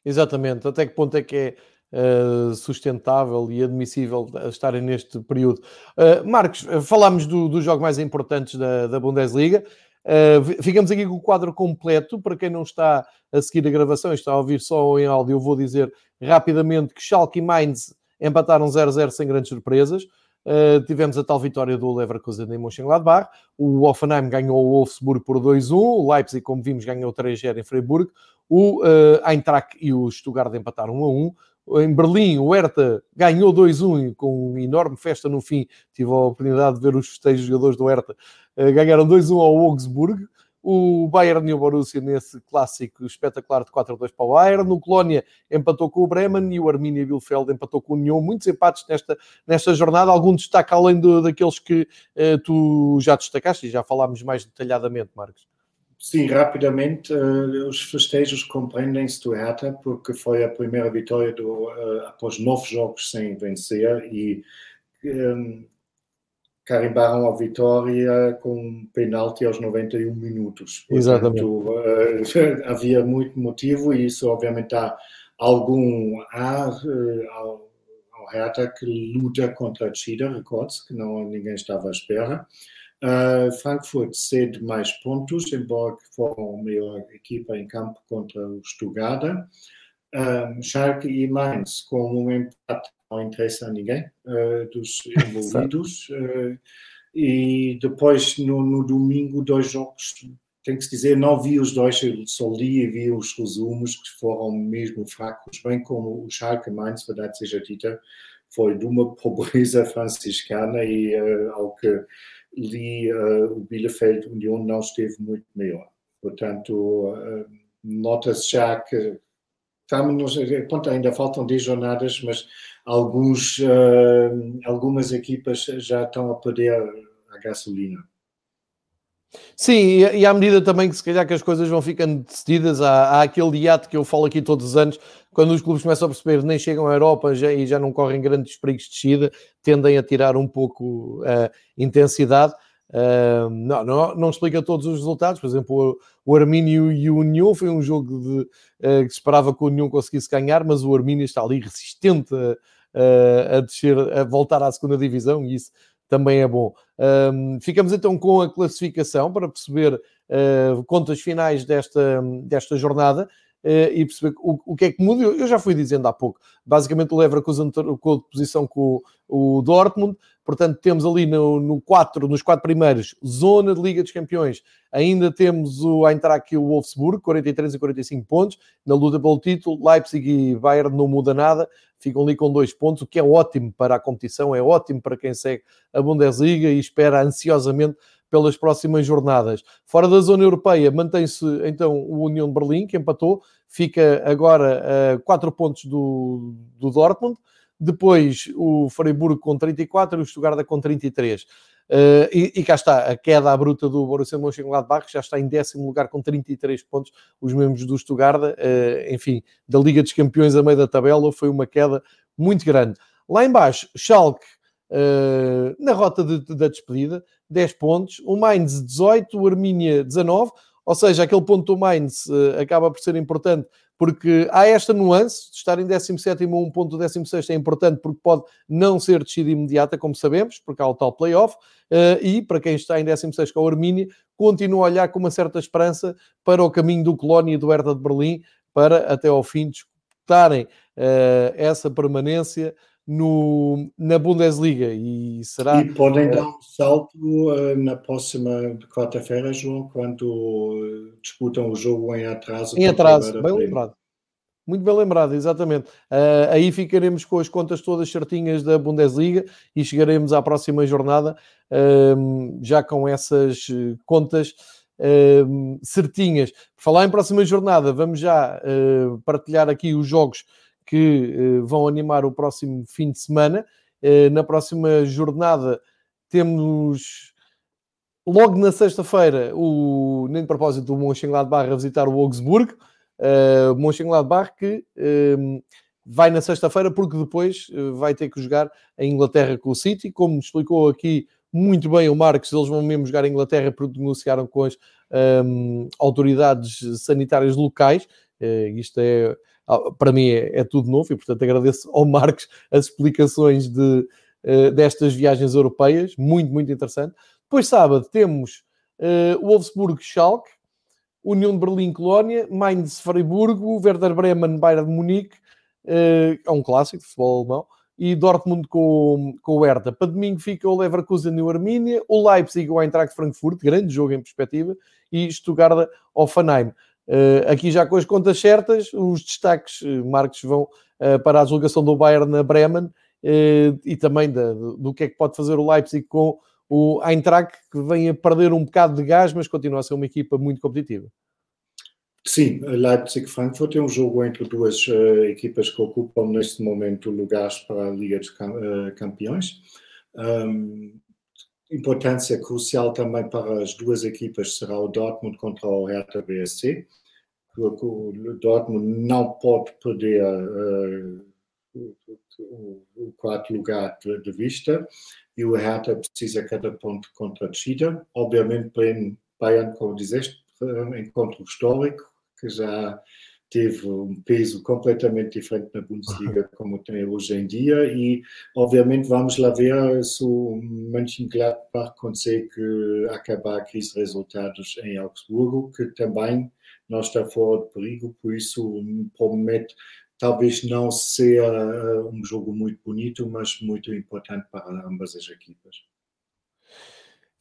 Exatamente, até que ponto é que é Uh, sustentável e admissível estarem neste período. Uh, Marcos, falámos do, dos jogos mais importantes da, da Bundesliga. Uh, ficamos aqui com o quadro completo. Para quem não está a seguir a gravação e está a ouvir só em áudio, eu vou dizer rapidamente que Schalke e Mainz empataram 0-0 sem grandes surpresas. Uh, tivemos a tal vitória do Leverkusen em Mönchengladbach. O Offenheim ganhou o Wolfsburg por 2-1. O Leipzig, como vimos, ganhou 3-0 em Freiburg. O uh, Eintracht e o Stuttgart empataram 1-1 em Berlim, o Hertha ganhou 2-1 com uma enorme festa no fim. Tive a oportunidade de ver os festejos jogadores do Hertha. Uh, ganharam 2-1 ao Augsburg. O Bayern e o Borussia nesse clássico espetacular de 4-2 para o Bayern. O Colónia empatou com o Bremen e o Arminia Bielefeld empatou com o Union. Muitos empates nesta, nesta jornada. Algum destaque além do, daqueles que uh, tu já destacaste e já falámos mais detalhadamente, Marcos? Sim, rapidamente, uh, os festejos compreendem-se do Hertha, porque foi a primeira vitória do, uh, após nove jogos sem vencer e um, carimbaram a vitória com um penalti aos 91 minutos. Exatamente. uh, [laughs] havia muito motivo e isso obviamente dá algum ar ao, ao Hertha que luta contra a Chida Records, que não ninguém estava à espera. Uh, Frankfurt cede mais pontos, embora foram a melhor equipa em campo contra o Stuttgart. Um, Schalke e Mainz com um empate não interessa a ninguém uh, dos [laughs] envolvidos. uh, e depois, no, no, domingo, dois jogos, tem que se dizer, não vi os dois, só li e vi os resumos que foram mesmo fracos, bem como o Schalke Mainz, verdade seja dita, foi de uma pobreza franciscana e uh, ao que ali uh, o Bielefeld União não esteve muito melhor. Portanto, uh, nota-se já que estamos, pronto, ainda faltam 10 jornadas, mas alguns, algumas equipas já estão a perder a gasolina. Sim, e à medida também que se calhar que as coisas vão ficando decididas, há, há aquele hiato que eu falo aqui todos os anos, quando os clubes começam a perceber nem chegam à Europa já, e já não correm grandes perigos de descida, tendem a tirar um pouco a uh, intensidade. Uh, não, não, não, explica todos os resultados, por exemplo, o, o Armínio e o União foi um jogo de, uh, que esperava que o União conseguisse ganhar, mas o Armínio está ali resistente a, a descer, a voltar à segunda divisão e isso também é bom. Ficamos então com a classificação para perceber uh, contas finais desta, desta jornada. Uh, e perceber o, o, que é que muda. Eu já fui dizendo há pouco. Basicamente, o Leverkusen trocou de posição com o, o Dortmund. Portanto, temos ali no, no quatro, nos quatro primeiros, zona de Liga dos Campeões. Ainda temos o Eintracht e o Wolfsburg, 43 e 45 pontos. Na luta pelo título, Leipzig e Bayern não muda nada. Ficam ali com dois pontos, o que é ótimo para a competição, é ótimo para quem segue a Bundesliga e espera ansiosamente pelas próximas jornadas. Fora da zona europeia, mantém-se então o União de Berlim, que empatou, fica agora a 4 pontos do, do Dortmund. Depois o Freiburg com 34 e o Stuttgart com 33. Uh, e, e, cá está, a queda à bruta do Borussia Mönchengladbach já está em décimo lugar com 33 pontos, os membros do Stuttgart, uh, enfim, da Liga dos Campeões a meio da tabela, foi uma queda muito grande. Lá embaixo, Schalke uh, na rota de, de, da despedida, 10 pontos, o Mainz 18, o Arminia 19, ou seja, aquele ponto do Mainz uh, acaba por ser importante porque há esta nuance de estar em 17 ou um ponto do 16 é importante porque pode não ser descida imediata, como sabemos, porque há o tal playoff, uh, e para quem está em 16 com o Armínia, continua a olhar com uma certa esperança para o caminho do Colónia e do Hertha de Berlim, para até ao fim disputarem essa permanência no, na Bundesliga e será... E podem dar um salto uh, na próxima quarta-feira, João, quando uh, disputam o jogo em atraso. Em atraso, bem lembrado. Muito bem lembrado, exatamente. Uh, aí ficaremos com as contas todas certinhas da Bundesliga e chegaremos à próxima jornada ehm, já com essas contas ehm, certinhas. Por falar em próxima jornada, vamos já partilhar aqui os jogos que uh, vão animar o próximo fim de semana. Uh, na próxima jornada temos logo na sexta-feira o, nem de propósito, o Mönchengladbach a visitar o Augsburg. Uh, Mönchengladbach que vai na sexta-feira porque depois vai ter que jogar a Inglaterra com o City. Como explicou aqui muito bem o Marcos, eles vão mesmo jogar a Inglaterra porque negociaram com as um, autoridades sanitárias locais. Uh, isto é para mim é, é, tudo novo e, portanto, agradeço ao Marcos as explicações de, uh, destas viagens europeias, muito, muito interessante. Depois, sábado, temos uh, Wolfsburg Schalke, União de Berlim Colónia, Mainz Freiburgo, Werder Bremen Bayern de Munique, uh, é um clássico de futebol alemão, e Dortmund com, com o Hertha. Para domingo fica o Leverkusen e o Arminia, o Leipzig e o Eintracht Frankfurt, grande jogo em perspectiva, e Stuttgart Offenheim. Uh, aqui já com as contas certas, os destaques, uh, Marcos, vão uh, para a deslocação do Bayern na Bremen e também da, do que é que pode fazer o Leipzig com o Eintracht, que vem a perder um bocado de gás, mas continua a ser uma equipa muito competitiva. Sim, Leipzig-Frankfurt é um jogo entre duas equipas que ocupam neste momento lugares para a Liga dos Campeões. Um, importância crucial também para as duas equipas será o Dortmund contra o Hertha BSC Dortmund não pode perder uh, o, quarto lugar de, vista. E o Hertha precisa cada ponto contra a Obviamente, Bayern, como dizeste, um encontro histórico que já teve um peso completamente diferente na Bundesliga [laughs] como tem hoje em dia. E obviamente vamos lá ver se o Mönchengladbach consegue acabar crise de resultados em Augsburgo, que também não está fora de perigo, por isso promete talvez não ser uh, um jogo muito bonito, mas muito importante para ambas as equipas.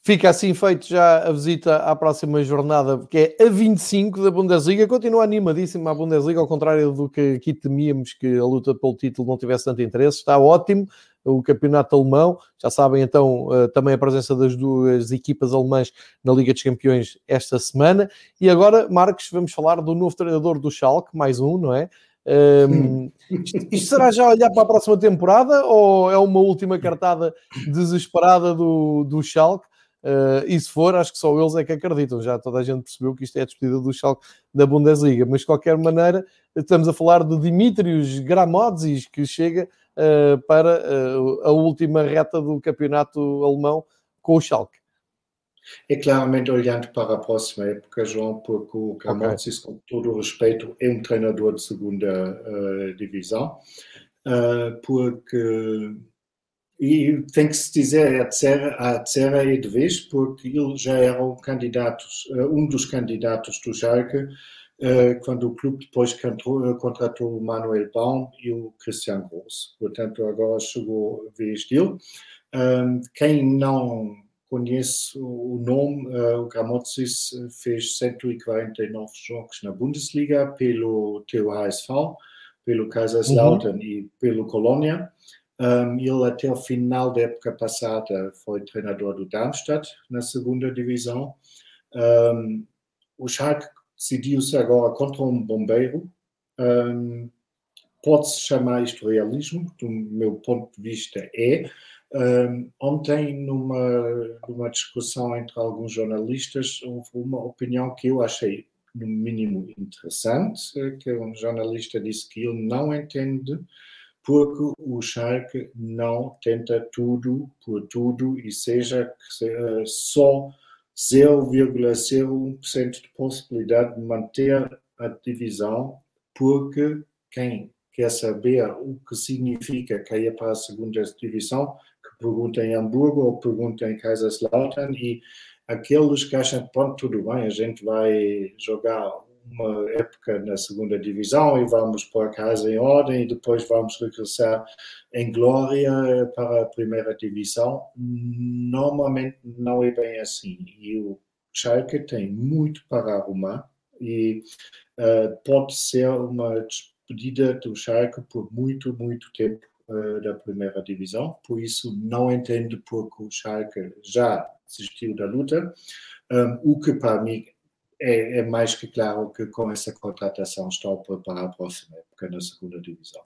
Fica assim feito já a visita à próxima jornada, que é a 25 da Bundesliga. Continua animadíssima a Bundesliga, ao contrário do que aqui temíamos que a luta pelo título não tivesse tanto interesse. Está ótimo. O campeonato alemão. Já sabem então também a presença das duas equipas alemãs na Liga dos Campeões esta semana. E agora, Marcos, vamos falar do novo treinador do Schalke, mais um, não é? Um, isto, isto, será já olhar para a próxima temporada ou é uma última cartada desesperada do, do Schalke? Uh, e se for, acho que só eles é que acreditam. Já toda a gente percebeu que isto é a despedida do Schalke da Bundesliga. Mas de qualquer maneira, estamos a falar de Dimitrios Gramodzis, que chega uh, para uh, a última reta do campeonato alemão com o Schalke. É claramente olhando para a próxima época, João, porque o Camotsis, okay. com todo o respeito, é um treinador de segunda divisão, porque e tem que se dizer a terceira, a terceira é de vez, porque ele já era um, candidato, uh, um dos candidatos do Schalke, quando o clube depois contratou o Manuel Baum e o Christian Gross. Portanto, agora chegou a vez dele. Quem não conheço o nome, o Gramozis eh, fez 149 jogos na Bundesliga pelo teu HSV, pelo Kaiserslautern uhum. e pelo Colônia. Um, ele até o final da época passada foi treinador do Darmstadt na segunda divisão. Um, o Schalke decidiu-se agora contra um bombeiro. Um, Pode-se chamar isto realismo, do meu ponto de vista é, um, ontem, numa, numa discussão entre alguns jornalistas, houve uma opinião que eu achei, no mínimo, interessante, que um jornalista disse que ele não entende porque o Schalke não tenta tudo por tudo e seja só 0,01% de possibilidade de manter a divisão, porque quem quer saber o que significa cair para a segunda divisão pergunta em Hamburgo ou pergunta em Kaiserslautern e aqueles que acham que pronto, tudo bem, a gente vai jogar uma época na segunda divisão e vamos pôr a casa em ordem e depois vamos regressar em glória para a primeira divisão. Normalmente não é bem assim. E o Schalke tem muito para arrumar e uh, pode ser uma despedida do Schalke por muito, muito tempo uh, da primeira divisão, por isso não entendo porque o Schalke já desistiu da luta, um, o que para mim é, é, mais que claro que com essa contratação está a preparar a próxima época na segunda divisão.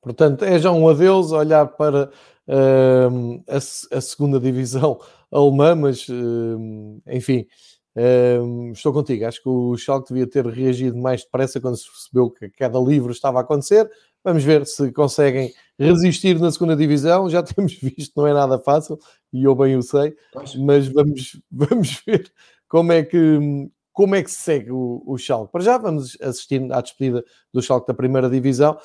Portanto, é já um adeus olhar para uh, a, a, segunda divisão [laughs] alemã, mas uh, enfim, uh, estou contigo. Acho que o Schalke devia ter reagido mais depressa quando se percebeu que cada livro estava a acontecer. Vamos ver se conseguem resistir na segunda divisão. Já [laughs] temos visto, não é nada fácil, e eu bem o sei, mas vamos, [laughs] vamos ver como é que, como é que se segue o, o Schalke. Para já vamos assistir à despedida do Schalke da primeira divisão.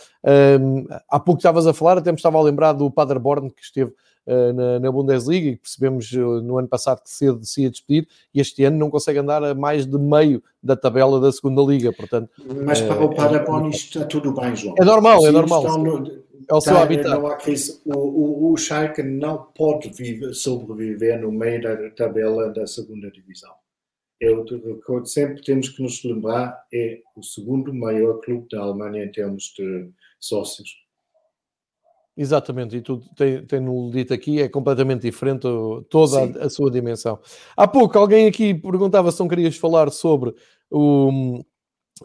Um, há pouco estavas a falar, até me estava a lembrar do Paderborn, que esteve uh, na, na, Bundesliga, e percebemos uh, no ano passado que cedo se ia despedir, e este ano não consegue andar a mais de meio da tabela da segunda liga, portanto... Mas para o Paderborn isto está tudo bem, João. É normal, é normal. É o seu tá, habitat. O, o, o Schalke não pode viver, sobreviver no meio da tabela da segunda divisão. É o que sempre temos que nos lembrar, é o segundo maior clube da Alemanha em termos de sócios. Exatamente, e tu tem-no dito aqui, é completamente diferente toda a, a, sua dimensão. Há pouco alguém aqui perguntava se não querias falar sobre o,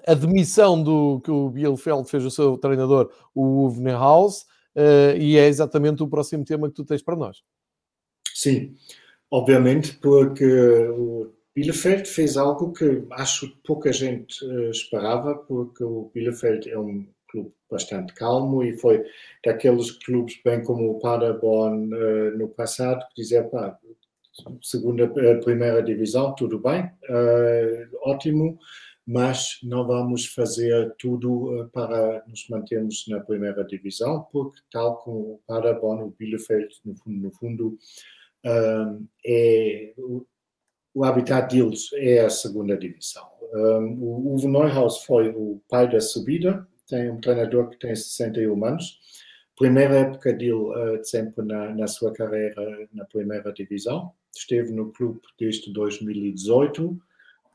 a demissão do que o Bielefeld fez o seu treinador, o Uwe Neuhaus, uh, e é exatamente o próximo tema que tu tens para nós. Sim, obviamente, porque o Bielefeld fez algo que acho que pouca gente uh, esperava, porque o Bielefeld é um clube bastante calmo e foi daqueles clubes, bem como o Paderborn uh, no passado, que dizia, pá, segunda, uh, primeira divisão, tudo bem, ótimo, mas não vamos fazer tudo para nos mantermos na primeira divisão, porque tal como o Paderborn, o Bielefeld, no fundo, no fundo é o habitat deles é a segunda divisão. O Uwe Neuhaus foi o pai da subida, tem um treinador que tem 61 anos. Primeira época dele uh, sempre na, na, sua carreira na primeira divisão. Esteve no clube desde 2018.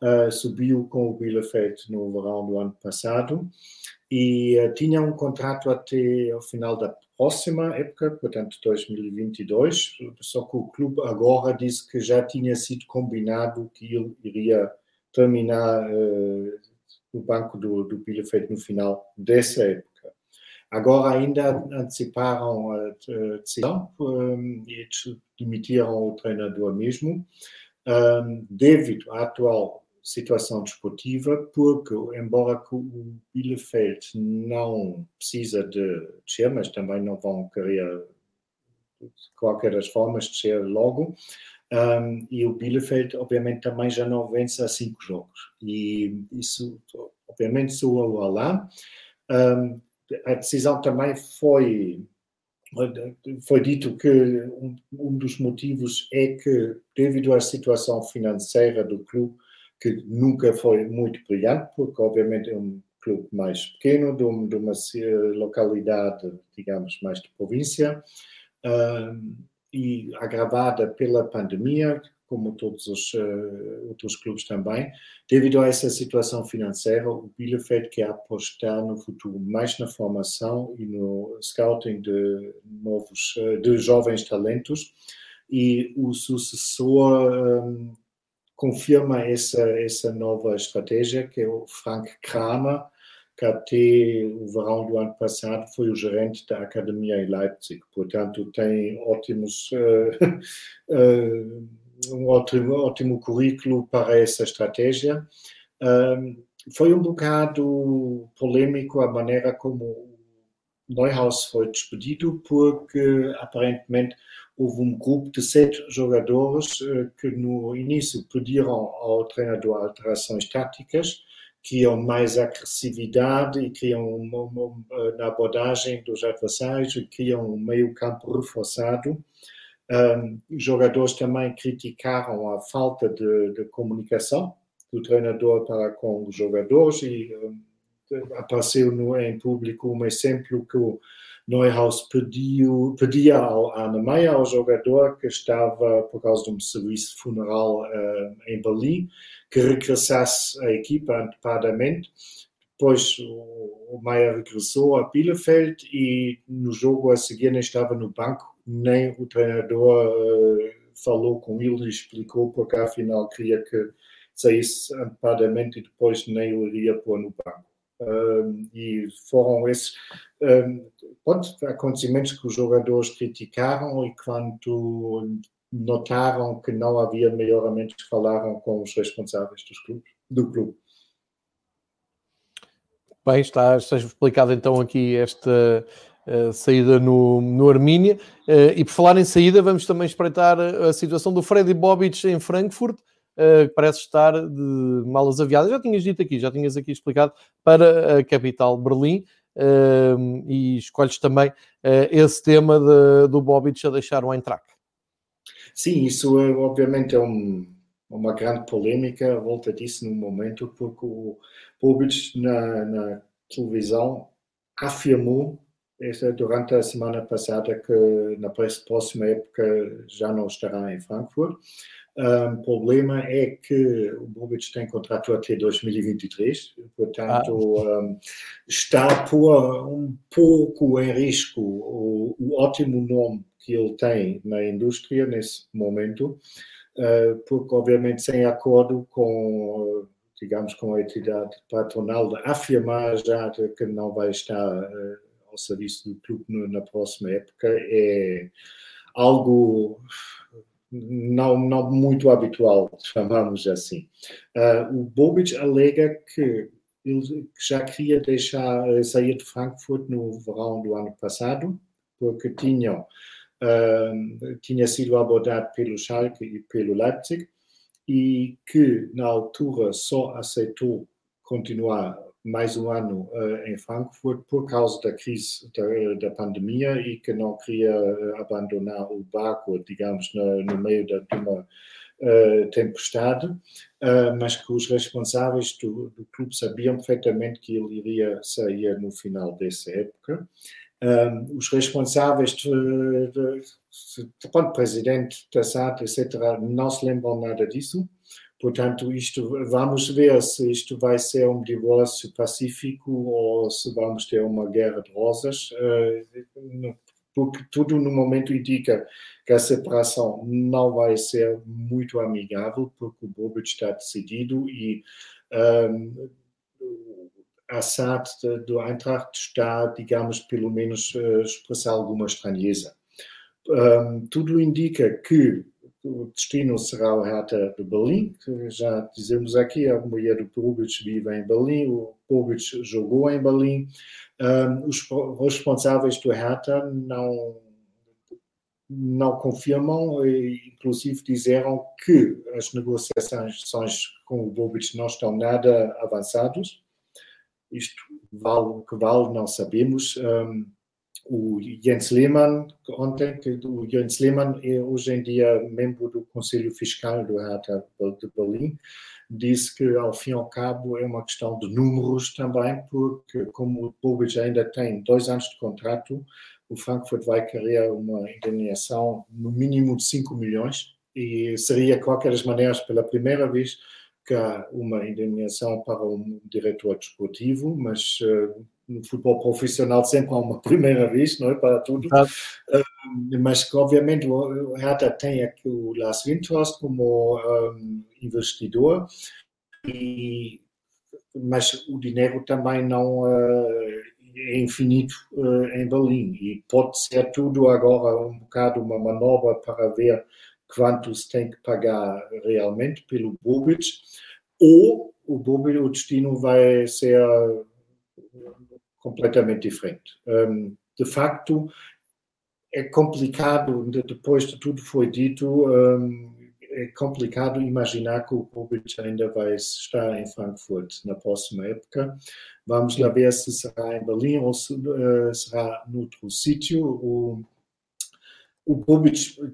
Uh, subiu com o Bielefeld no verão do ano passado. E uh, tinha um contrato até o final da próxima época, portanto 2022, só que o clube agora disse que já tinha sido combinado que ele iria terminar uh, no banco do, do Bielefeld no final dessa época. Agora ainda anteciparam a decisão um, e demitiram o treinador mesmo, um, devido à atual situação desportiva, porque, embora o Bielefeld não precisa de descer, mas também não vão querer, de qualquer das formas, descer logo, um, e o Bielefeld, obviamente, também já não vence há cinco jogos. E isso, obviamente, soa o alá. Um, a decisão também foi foi dito que um, um, dos motivos é que, devido à situação financeira do clube, que nunca foi muito brilhante, porque obviamente é um clube mais pequeno, de, um, de uma localidade, digamos, mais de província, um, e agravada pela pandemia, como todos os uh, outros clubes também. Devido a essa situação financeira, o Bielefeld quer apostar no futuro mais na formação e no scouting de novos, uh, de jovens talentos e o sucessor confirma essa, essa nova estratégia, que é o Frank Kramer, que até o verão do ano passado foi o gerente da academia em Leipzig. Portanto, tem ótimos uh, [laughs] um ótimo, ótimo currículo para essa estratégia. Foi um bocado polêmico a maneira como Neuhaus foi despedido, porque aparentemente houve um grupo de sete jogadores uh, que no início pediram ao treinador alterações táticas, queriam mais agressividade e queriam uma, uma, na abordagem dos adversários queriam um meio campo reforçado. Um, jogadores também criticaram a falta de, de, comunicação do treinador para com os jogadores e um, apareceu no, em público um exemplo que o Neuhaus pediu, pedia ao, à Alemanha, ao jogador que estava por causa de um serviço funeral uh, em Berlim, que regressasse à equipa antecipadamente. Depois o, Meyer regressou a Bielefeld e no jogo a seguir estava no banco nem o treinador uh, falou com ele e explicou porque afinal queria que saísse antecipadamente e depois nem o iria pôr no banco. E foram esses um, pronto, acontecimentos que os jogadores criticaram e quando notaram que não havia melhoramentos falaram com os responsáveis dos clubes, do clube. Bem, está, está explicado então aqui esta saída no, no Armínia. Uh, e por falar em saída, vamos também espreitar a situação do Freddy Bobic em Frankfurt, uh, que parece estar de malas aviadas. Já tinhas dito aqui, já tinhas aqui explicado, para a capital Berlim. Uh, e escolhes também esse tema de, do Bobic a deixar o Eintracht. Sim, isso é, obviamente é um, uma grande polêmica à volta disso no momento, porque o Bobic na, na televisão afirmou esta, durante a semana passada que na próxima época já não estará em Frankfurt. O um, problema é que o Bobic tem contrato até 2023, portanto ah. um, está a pôr um pouco em risco o, o, ótimo nome que ele tem na indústria nesse momento, uh, porque obviamente sem acordo com digamos com a entidade patronal de afirmar já que não vai estar uh, ao serviço do clube na próxima época é algo não, não muito habitual, chamamos assim. Uh, o Bobic alega que ele já queria deixar sair de Frankfurt no verão do ano passado, porque tinham, uh, tinha sido abordado pelo Schalke e pelo Leipzig, e que na altura só aceitou continuar mais um ano uh, em Frankfurt por causa da crise da, da, pandemia e que não queria eh, abandonar o barco, digamos, no, no meio de uma uh, tempestade, uh, mas que os responsáveis do, do, clube sabiam perfeitamente que ele iria sair no final dessa época. os responsáveis, de, de, de, de, presidente da SAD, etc., não se lembram nada disso Portanto, isto, vamos ver se isto vai ser um divórcio pacífico ou se vamos ter uma guerra de rosas, porque tudo no momento indica que a separação não vai ser muito amigável, porque o Bobic está decidido e um, a SAD do Eintracht está, digamos, pelo menos uh, expressar alguma estranheza. Um, tudo indica que o destino será o Hertha de Berlim, que já dizemos aqui, a mulher do Bobic vive em Berlim, o Bobic jogou em Berlim. Um, os responsáveis do Hertha não não confirmam e inclusive disseram que as negociações com o Bobic não estão nada avançadas. Isto vale o que vale, não sabemos. Um, o Jens Lehmann, ontem, o Jens Lehmann é hoje em dia membro do Conselho Fiscal do Hertha de Berlim, disse que ao fim e ao cabo é uma questão de números também, porque como o Bobic ainda tem dois anos de contrato, o Frankfurt vai querer uma indenização no mínimo de 5 milhões e seria, de qualquer das maneiras, pela primeira vez que há uma indenização para um diretor desportivo, mas uh, no futebol profissional sempre há uma [laughs] primeira vez, não é? Para tudo. Uh, mas obviamente, o Hertha tem aqui o Lars Windhorst como um, investidor, e, mas o dinheiro também não uh, é infinito uh, em Berlim. E pode ser tudo agora um bocado uma manobra para ver quanto se tem que pagar realmente pelo Bobic, ou o Bobic, o destino vai ser completamente diferente. Um, de facto, é complicado, depois de tudo foi dito, um, é complicado imaginar que o Bobic ainda vai estar em Frankfurt na próxima época. Vamos lá ver se será em Berlim ou se uh, será noutro sítio. O, o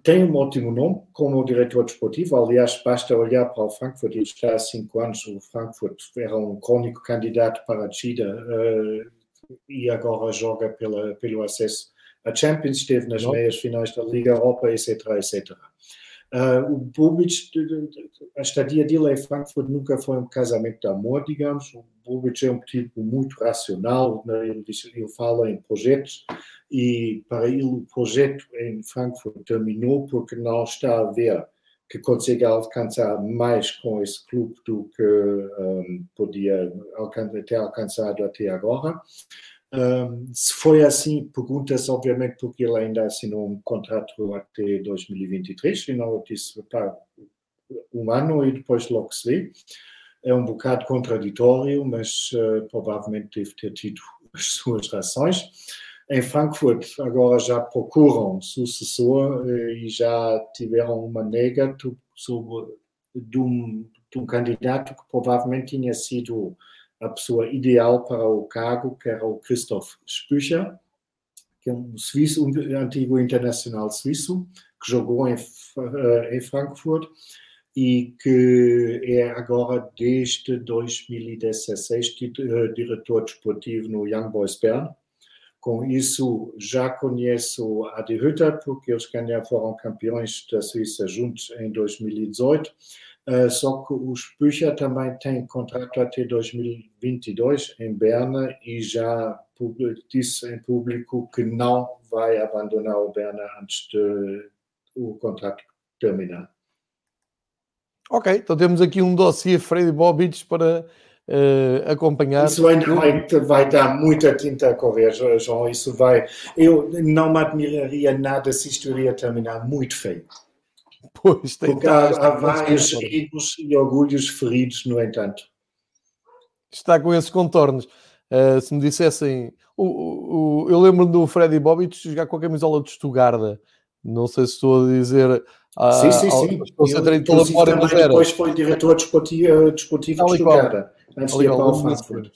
tem um ótimo nome como diretor desportivo. Aliás, basta olhar para o Frankfurt. Ele está há cinco anos. O Frankfurt era um crônico candidato para a Chida uh, e agora joga pela, pelo acesso à Champions. Esteve nas meias finais da Liga Europa, etc, etc. Uh, o Bobic, a estadia dele em Frankfurt nunca foi um casamento de amor, digamos. O Bobic é um tipo muito racional, né? ele, diz, ele fala em projetos e para ele o projeto em Frankfurt terminou porque não está a ver que consegue alcançar mais com esse clube do que um, podia ter alcançado até agora. Um, se foi assim, pergunta-se obviamente porque ele ainda assinou um contrato até 2023 e não disse pá, um ano e depois logo se vê. É um bocado contraditório, mas uh, provavelmente deve ter tido [laughs] as suas razões. Em Frankfurt agora já procuram sucessor uh, e já tiveram uma nega sobre de um, de um candidato que provavelmente tinha sido a pessoa ideal para o cargo, que era o Christoph Spücher, que é um suíço, um antigo internacional suíço, que jogou em, eh, em Frankfurt e que é agora, desde 2016, eh, diretor desportivo no Young Boys Bern. Com isso, já conheço a de Hütter, porque eles foram campeões da Suíça juntos em 2018 Uh, só que o Spücher também tem contrato até 2022 em Berna e já disse em público que não vai abandonar o Berna antes de o contrato terminar. Ok, então temos aqui um dossiê Freddy Bobic para uh, acompanhar. Isso ainda vai, vai, dar muita tinta a correr, João. Isso vai. Eu não me admiraria nada se isto iria terminar muito feio. Pois, tem Porque há, há vários egos e orgulhos feridos, no entanto. Está com esses contornos. Uh, se me dissessem. O, o, eu lembro do Freddy Bobic jogar com a camisola de Stuttgart. Não sei se estou a dizer. Ah, sim, sim, sim. Concentrei toda a memória, mas era. Depois foi diretor desportivo, desportivo de Stuttgart. Antes de ir para o Frankfurt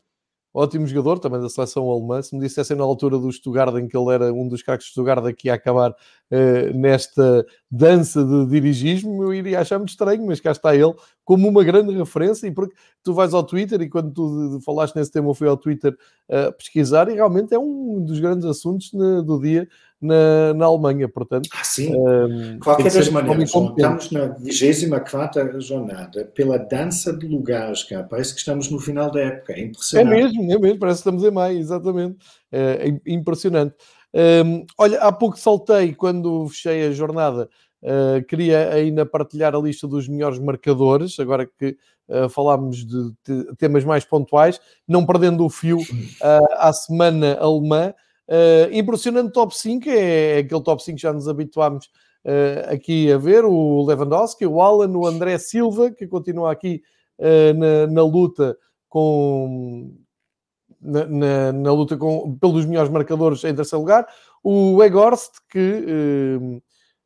ótimo jogador também da seleção alemã. Se me dissessem na altura do Stuttgart em que ele era um dos craques de Stuttgart que ia acabar uh, nesta dança de dirigismo, eu iria achar muito estranho, mas cá está ele como uma grande referência, e porque tu vais ao Twitter, e quando tu falaste nesse tema, eu fui ao Twitter uh, pesquisar, e realmente é um dos grandes assuntos na, do dia na, na Alemanha, portanto... Ah, sim, um, qualquer das maneiras, estamos na 24 jornada, pela dança de lugares, cá, parece que estamos no final da época, é impressionante. É mesmo, é mesmo, parece que estamos em maio, exatamente, é, é impressionante. Um, olha, há pouco saltei quando fechei a jornada. Uh, queria ainda partilhar a lista dos melhores marcadores, agora que uh, falámos de, de, temas mais pontuais, não perdendo o fio uh, à semana alemã. impressionante top 5, é, é aquele top 5 que já nos habituámos aqui a ver: o Lewandowski, o Alan, o André Silva, que continua aqui na, na luta com, na, na, na, luta com, pelos melhores marcadores em terceiro lugar. O Egorst, que eh,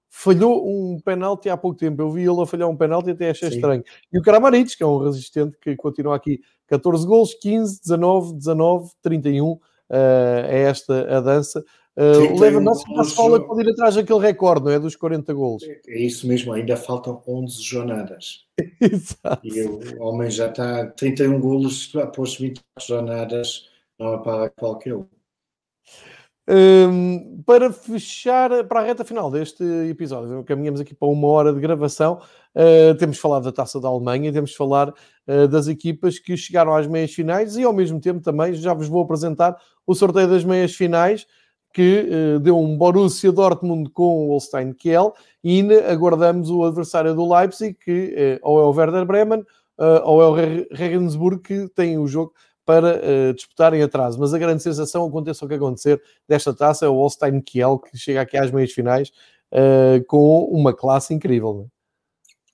falhou um penalti há pouco tempo. Eu vi ele a falhar um penalti e até achei Sim. estranho. E o Kramaric, que é um resistente que continua aqui. 14 gols, 15, 19, 19, 31. Uh, é esta a dança. Uh, o Lewandowski na escola pode ir atrás daquele recorde, não é? Dos 40 gols. É isso mesmo, ainda faltam 11 jornadas. [laughs] Exato. E o homem já está 31 golos após 20 jornadas, não é para qualquer um. Um, para fechar, para a reta final deste episódio, caminhamos aqui para uma hora de gravação. Uh, temos falado da taça da Alemanha, temos de falar uh, das equipas que chegaram às meias finais e, ao mesmo tempo, também já vos vou apresentar o sorteio das meias finais que uh, deu um Borussia Dortmund com o Holstein Kiel e ainda aguardamos o adversário do Leipzig, que uh, ou é o Werder Bremen uh, ou é o Regensburg, que tem o jogo para disputar em atraso. Mas a grande sensação, aconteça o que acontecer, desta taça é o Holstein Kiel, que chega aqui às meias finais com uma classe incrível.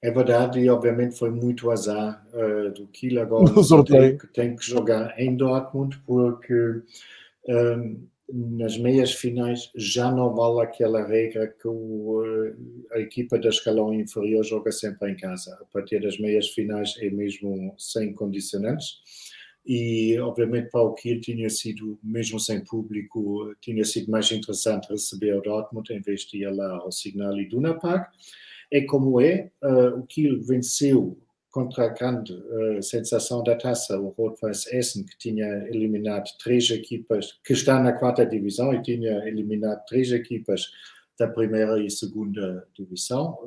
É? é verdade, e obviamente foi muito azar do Kiel agora [laughs] no sorteio. que tem que jogar em Dortmund, porque um, nas meias finais já não vale aquela regra que o, eh, a equipa da escalão inferior joga sempre em casa. A partir das meias finais é mesmo sem condicionantes. E, obviamente, para o Kiel tinha sido, mesmo sem público, tinha sido mais interessante receber o Dortmund em vez de ir lá ao Signal Iduna Park. É como é, uh, o Kiel venceu contra a grande uh, sensação da taça, o Rot-Weiß Essen, que tinha eliminado três equipas, que está na quarta divisão e tinha eliminado três equipas da primeira e segunda divisão.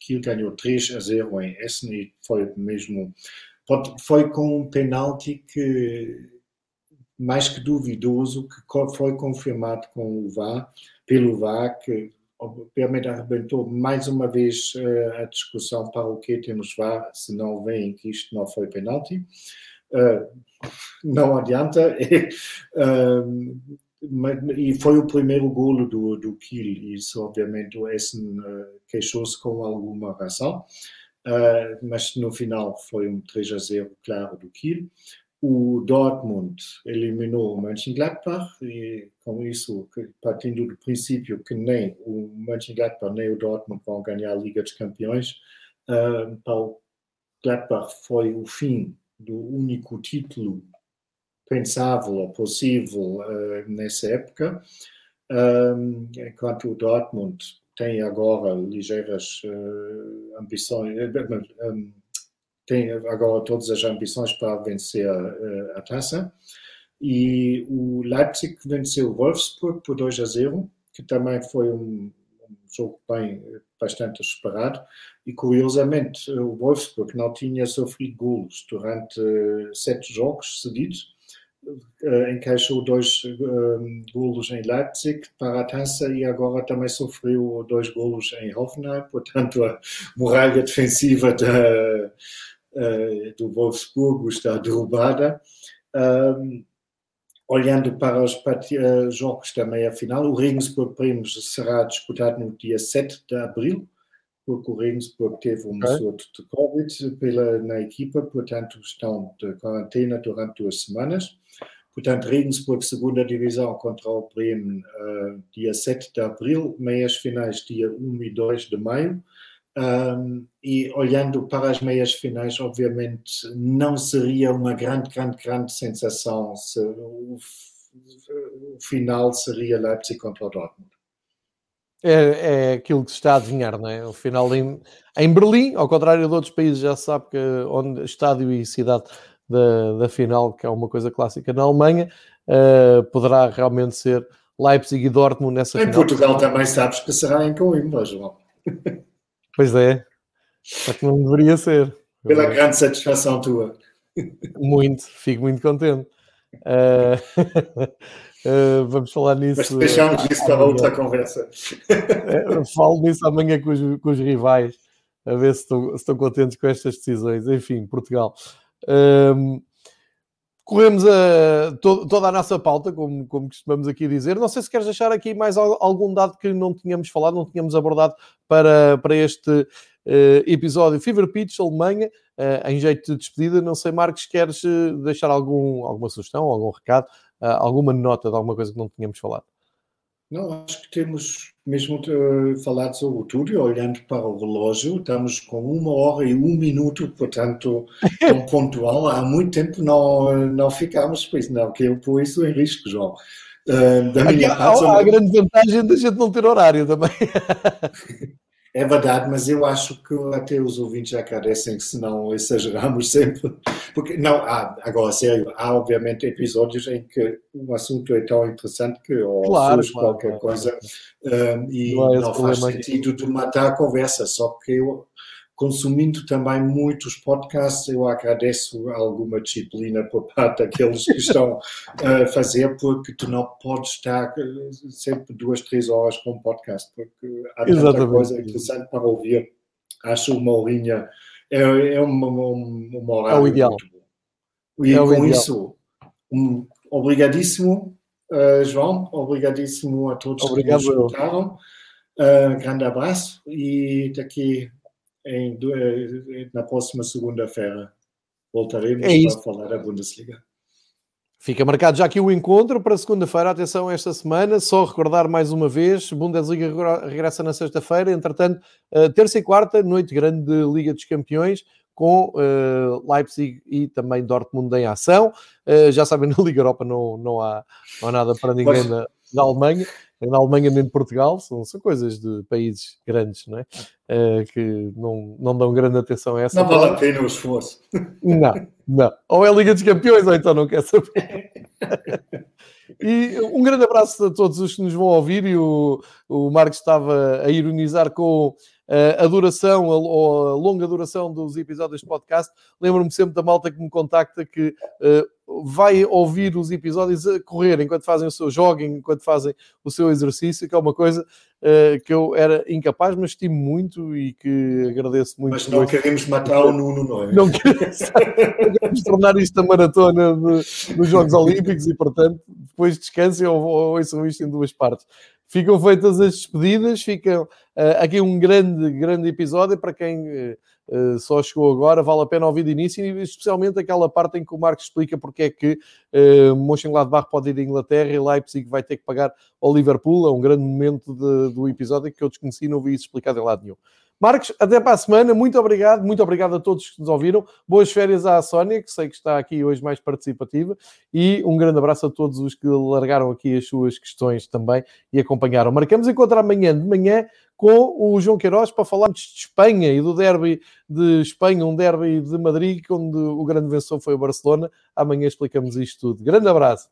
Kiel ganhou 3 a 0 em Essen e foi mesmo. Foi com um penalti que mais que duvidoso, que foi confirmado com o VAR, pelo VAR, que obviamente arrebentou mais uma vez uh, a discussão para o que temos VAR, se não veem que isto não foi penalti. Uh, não adianta. [laughs] uh, e foi o primeiro golo do, do Kiel, isso obviamente o Essen queixou-se com alguma razão, mas no final foi um 3 a 0 claro do Kiel o Dortmund eliminou o Mönchengladbach e com isso, partindo do princípio que nem o Mönchengladbach nem o Dortmund vão ganhar a Liga dos Campeões, uh, para o Gladbach foi o fim do único título pensável ou possível uh, nessa época, um, enquanto o Dortmund tem agora ligeiras uh, ambições, um, tem agora todas as ambições para vencer a, a taça. E o Leipzig venceu o Wolfsburg por 2 a 0, que também foi um, um jogo bem, bastante esperado. E curiosamente, o Wolfsburg não tinha sofrido golos durante uh, sete jogos seguidos. Encaixou dois uh, golos em Leipzig para a taça e agora também sofreu dois golos em Hoffenheim, portanto a muralha defensiva da, do Wolfsburgo está derrubada. Um, olhando para os uh, jogos da meia-final, o Regensburg Primos será disputado no dia 7 de abril, porque o Regensburg teve um okay. surto de Covid pela, na equipa, portanto estão de quarentena durante duas semanas. Portanto, Regensburg, segunda divisão contra o Bremen, uh, dia 7 de abril, meias finais dia 1 e 2 de maio. Um, e olhando para as meias finais, obviamente não seria uma grande, grande, grande sensação se o, o final seria Leipzig contra o Dortmund. É, é aquilo que se está a adivinhar, não é? O final em, em Berlim, ao contrário de outros países, já se sabe que onde estádio e cidade da, da final, que é uma coisa clássica na Alemanha, uh, poderá realmente ser Leipzig e Dortmund nessa em final. Em Portugal também sabes que será em Coimbra, João. [laughs] Pois é, só que não deveria ser. Pela grande satisfação tua. Muito, fico muito contente. Uh, uh, [laughs] vamos falar nisso. Mas deixamos isso para outra conversa. Falo nisso amanhã com os, com os rivais, a ver se estão, se estão, contentes com estas decisões. Enfim, Portugal. Corremos a, to, toda a nossa pauta, como, como costumamos aqui dizer. Não sei se queres deixar aqui mais algum dado que não tínhamos falado, não tínhamos abordado para, para este episódio. Fever Pitch, Alemanha uh, em jeito de despedida. Não sei, Marcos, queres eh, deixar algum, alguma sugestão, algum recado, uh, alguma nota de alguma coisa que não tínhamos falado? Não, acho que temos mesmo uh, falado sobre tudo olhando para o relógio, estamos com uma hora e um minuto, portanto, [laughs] tão pontual. Há muito tempo não, não ficámos, pois não, que eu pus isso em risco, João. Uh, da minha Aqui, parte, há, há a grande vantagem da gente não ter horário também. [laughs] É verdade, mas eu acho que até os ouvintes já agradecem se não exageramos [laughs] sempre. Porque, não, há, agora, sério, há obviamente episódios em que o assunto é tão interessante que ou claro, surge claro, qualquer claro, coisa um, e não, é não faz sentido de matar a conversa. Só que eu, consumindo também muitos podcasts, eu agradeço alguma disciplina por parte daqueles que estão [laughs] a fazer, porque tu não podes estar eh, sempre duas, três horas com um podcast, porque há tanta Exatamente. coisa interessante para ouvir. Acho uma horinha, é, é uma, uma, uma hora é o ideal. muito bom. E é com isso, um, obrigadíssimo, uh, João, obrigadíssimo a todos Obrigado. que nos escutaram. Uh, grande abraço e daqui em, eh, na próxima segunda-feira voltaremos é para falar da Bundesliga. Fica marcado já aqui o encontro para segunda-feira. Atenção, esta semana, só recordar mais uma vez: Bundesliga regressa na sexta-feira. Entretanto, eh, terça e quarta, noite grande de Liga dos Campeões, com uh, Leipzig e também Dortmund em ação. Já sabem, na Liga Europa não, não, há, não há nada para ninguém Mas... na, na Alemanha na Alemanha nem de Portugal, são, são coisas de países grandes, não é? Uh, que não, não dão grande atenção a essa. Não vale a pena o esforço. Não, não. Ou é Liga dos Campeões, ou então não quer saber. [laughs] E um grande abraço a todos os que nos vão ouvir. E o, o Marcos estava a ironizar com a duração ou a longa duração dos episódios de podcast. Lembro-me sempre da malta que me contacta que uh, vai ouvir os episódios a correr enquanto fazem o seu jogging, enquanto fazem o seu exercício, que é uma coisa uh, que eu era incapaz, mas estimo muito e que agradeço muito. Mas não queremos matar o Nuno, não é? Não queremos, [laughs] queremos tornar isto a maratona de, dos Jogos Olímpicos e, portanto, depois descansem ou, ou ouçam isto em duas partes. Ficam feitas as despedidas, ficam uh, aqui um grande, grande episódio para quem uh, só chegou agora, vale a pena ouvir de início, e especialmente aquela parte em que o Marcos explica porque é que uh, Mönchengladbach pode ir à Inglaterra e Leipzig vai ter que pagar ao Liverpool, é um grande momento de, do episódio que eu desconheci, não vi isso explicado em lado nenhum. Marcos, até para a semana. Muito obrigado. Muito obrigado a todos que nos ouviram. Boas férias à Sónia, que sei que está aqui hoje mais participativa. E um grande abraço a todos os que largaram aqui as suas questões também e acompanharam. Marcamos encontrar amanhã de manhã com o João Queiroz para falarmos de Espanha e do derby de Espanha, um derby de Madrid, onde o grande vencedor foi o Barcelona. Amanhã explicamos isto tudo. Grande abraço.